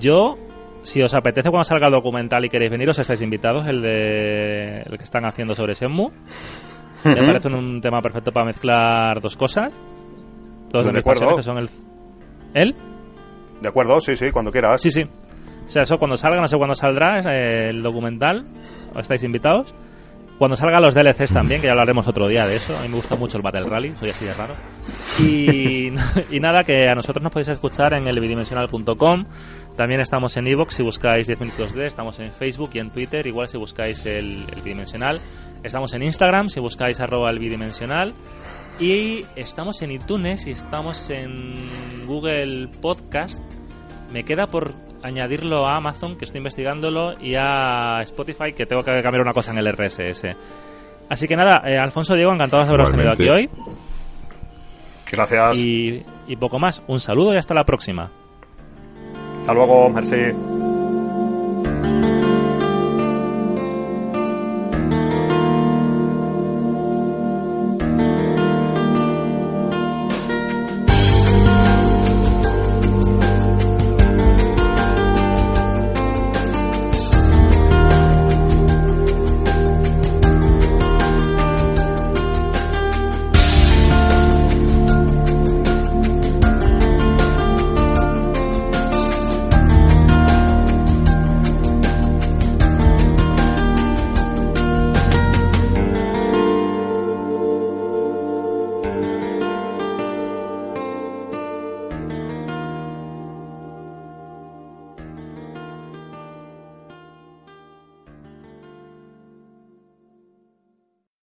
yo, si os apetece cuando salga el documental y queréis venir, os estáis invitados, el de el que están haciendo sobre Shenmue. Me parece un tema perfecto para mezclar dos cosas. Dos de mis que son el... ¿El?
De acuerdo, sí, sí, cuando quieras.
Sí, sí. O sea, eso cuando salga, no sé cuándo saldrá eh, el documental, estáis invitados. Cuando salgan los DLCs también, que ya hablaremos otro día de eso. A mí me gusta mucho el Battle Rally, soy así de raro. Y, <laughs> nada, que a nosotros nos podéis escuchar en el bidimensional.com. También estamos en Evox si buscáis 10 minutos de. Estamos en Facebook y en Twitter, igual si buscáis el, el bidimensional. Estamos en Instagram si buscáis arroba el bidimensional. Y estamos en iTunes y estamos en Google Podcast. Me queda por añadirlo a Amazon, que estoy investigándolo, y a Spotify, que tengo que cambiar una cosa en el RSS. Así que nada, eh, Alfonso Diego, encantado de haberos tenido aquí hoy.
Gracias.
Y, y poco más. Un saludo y hasta la próxima.
Hasta luego, merci.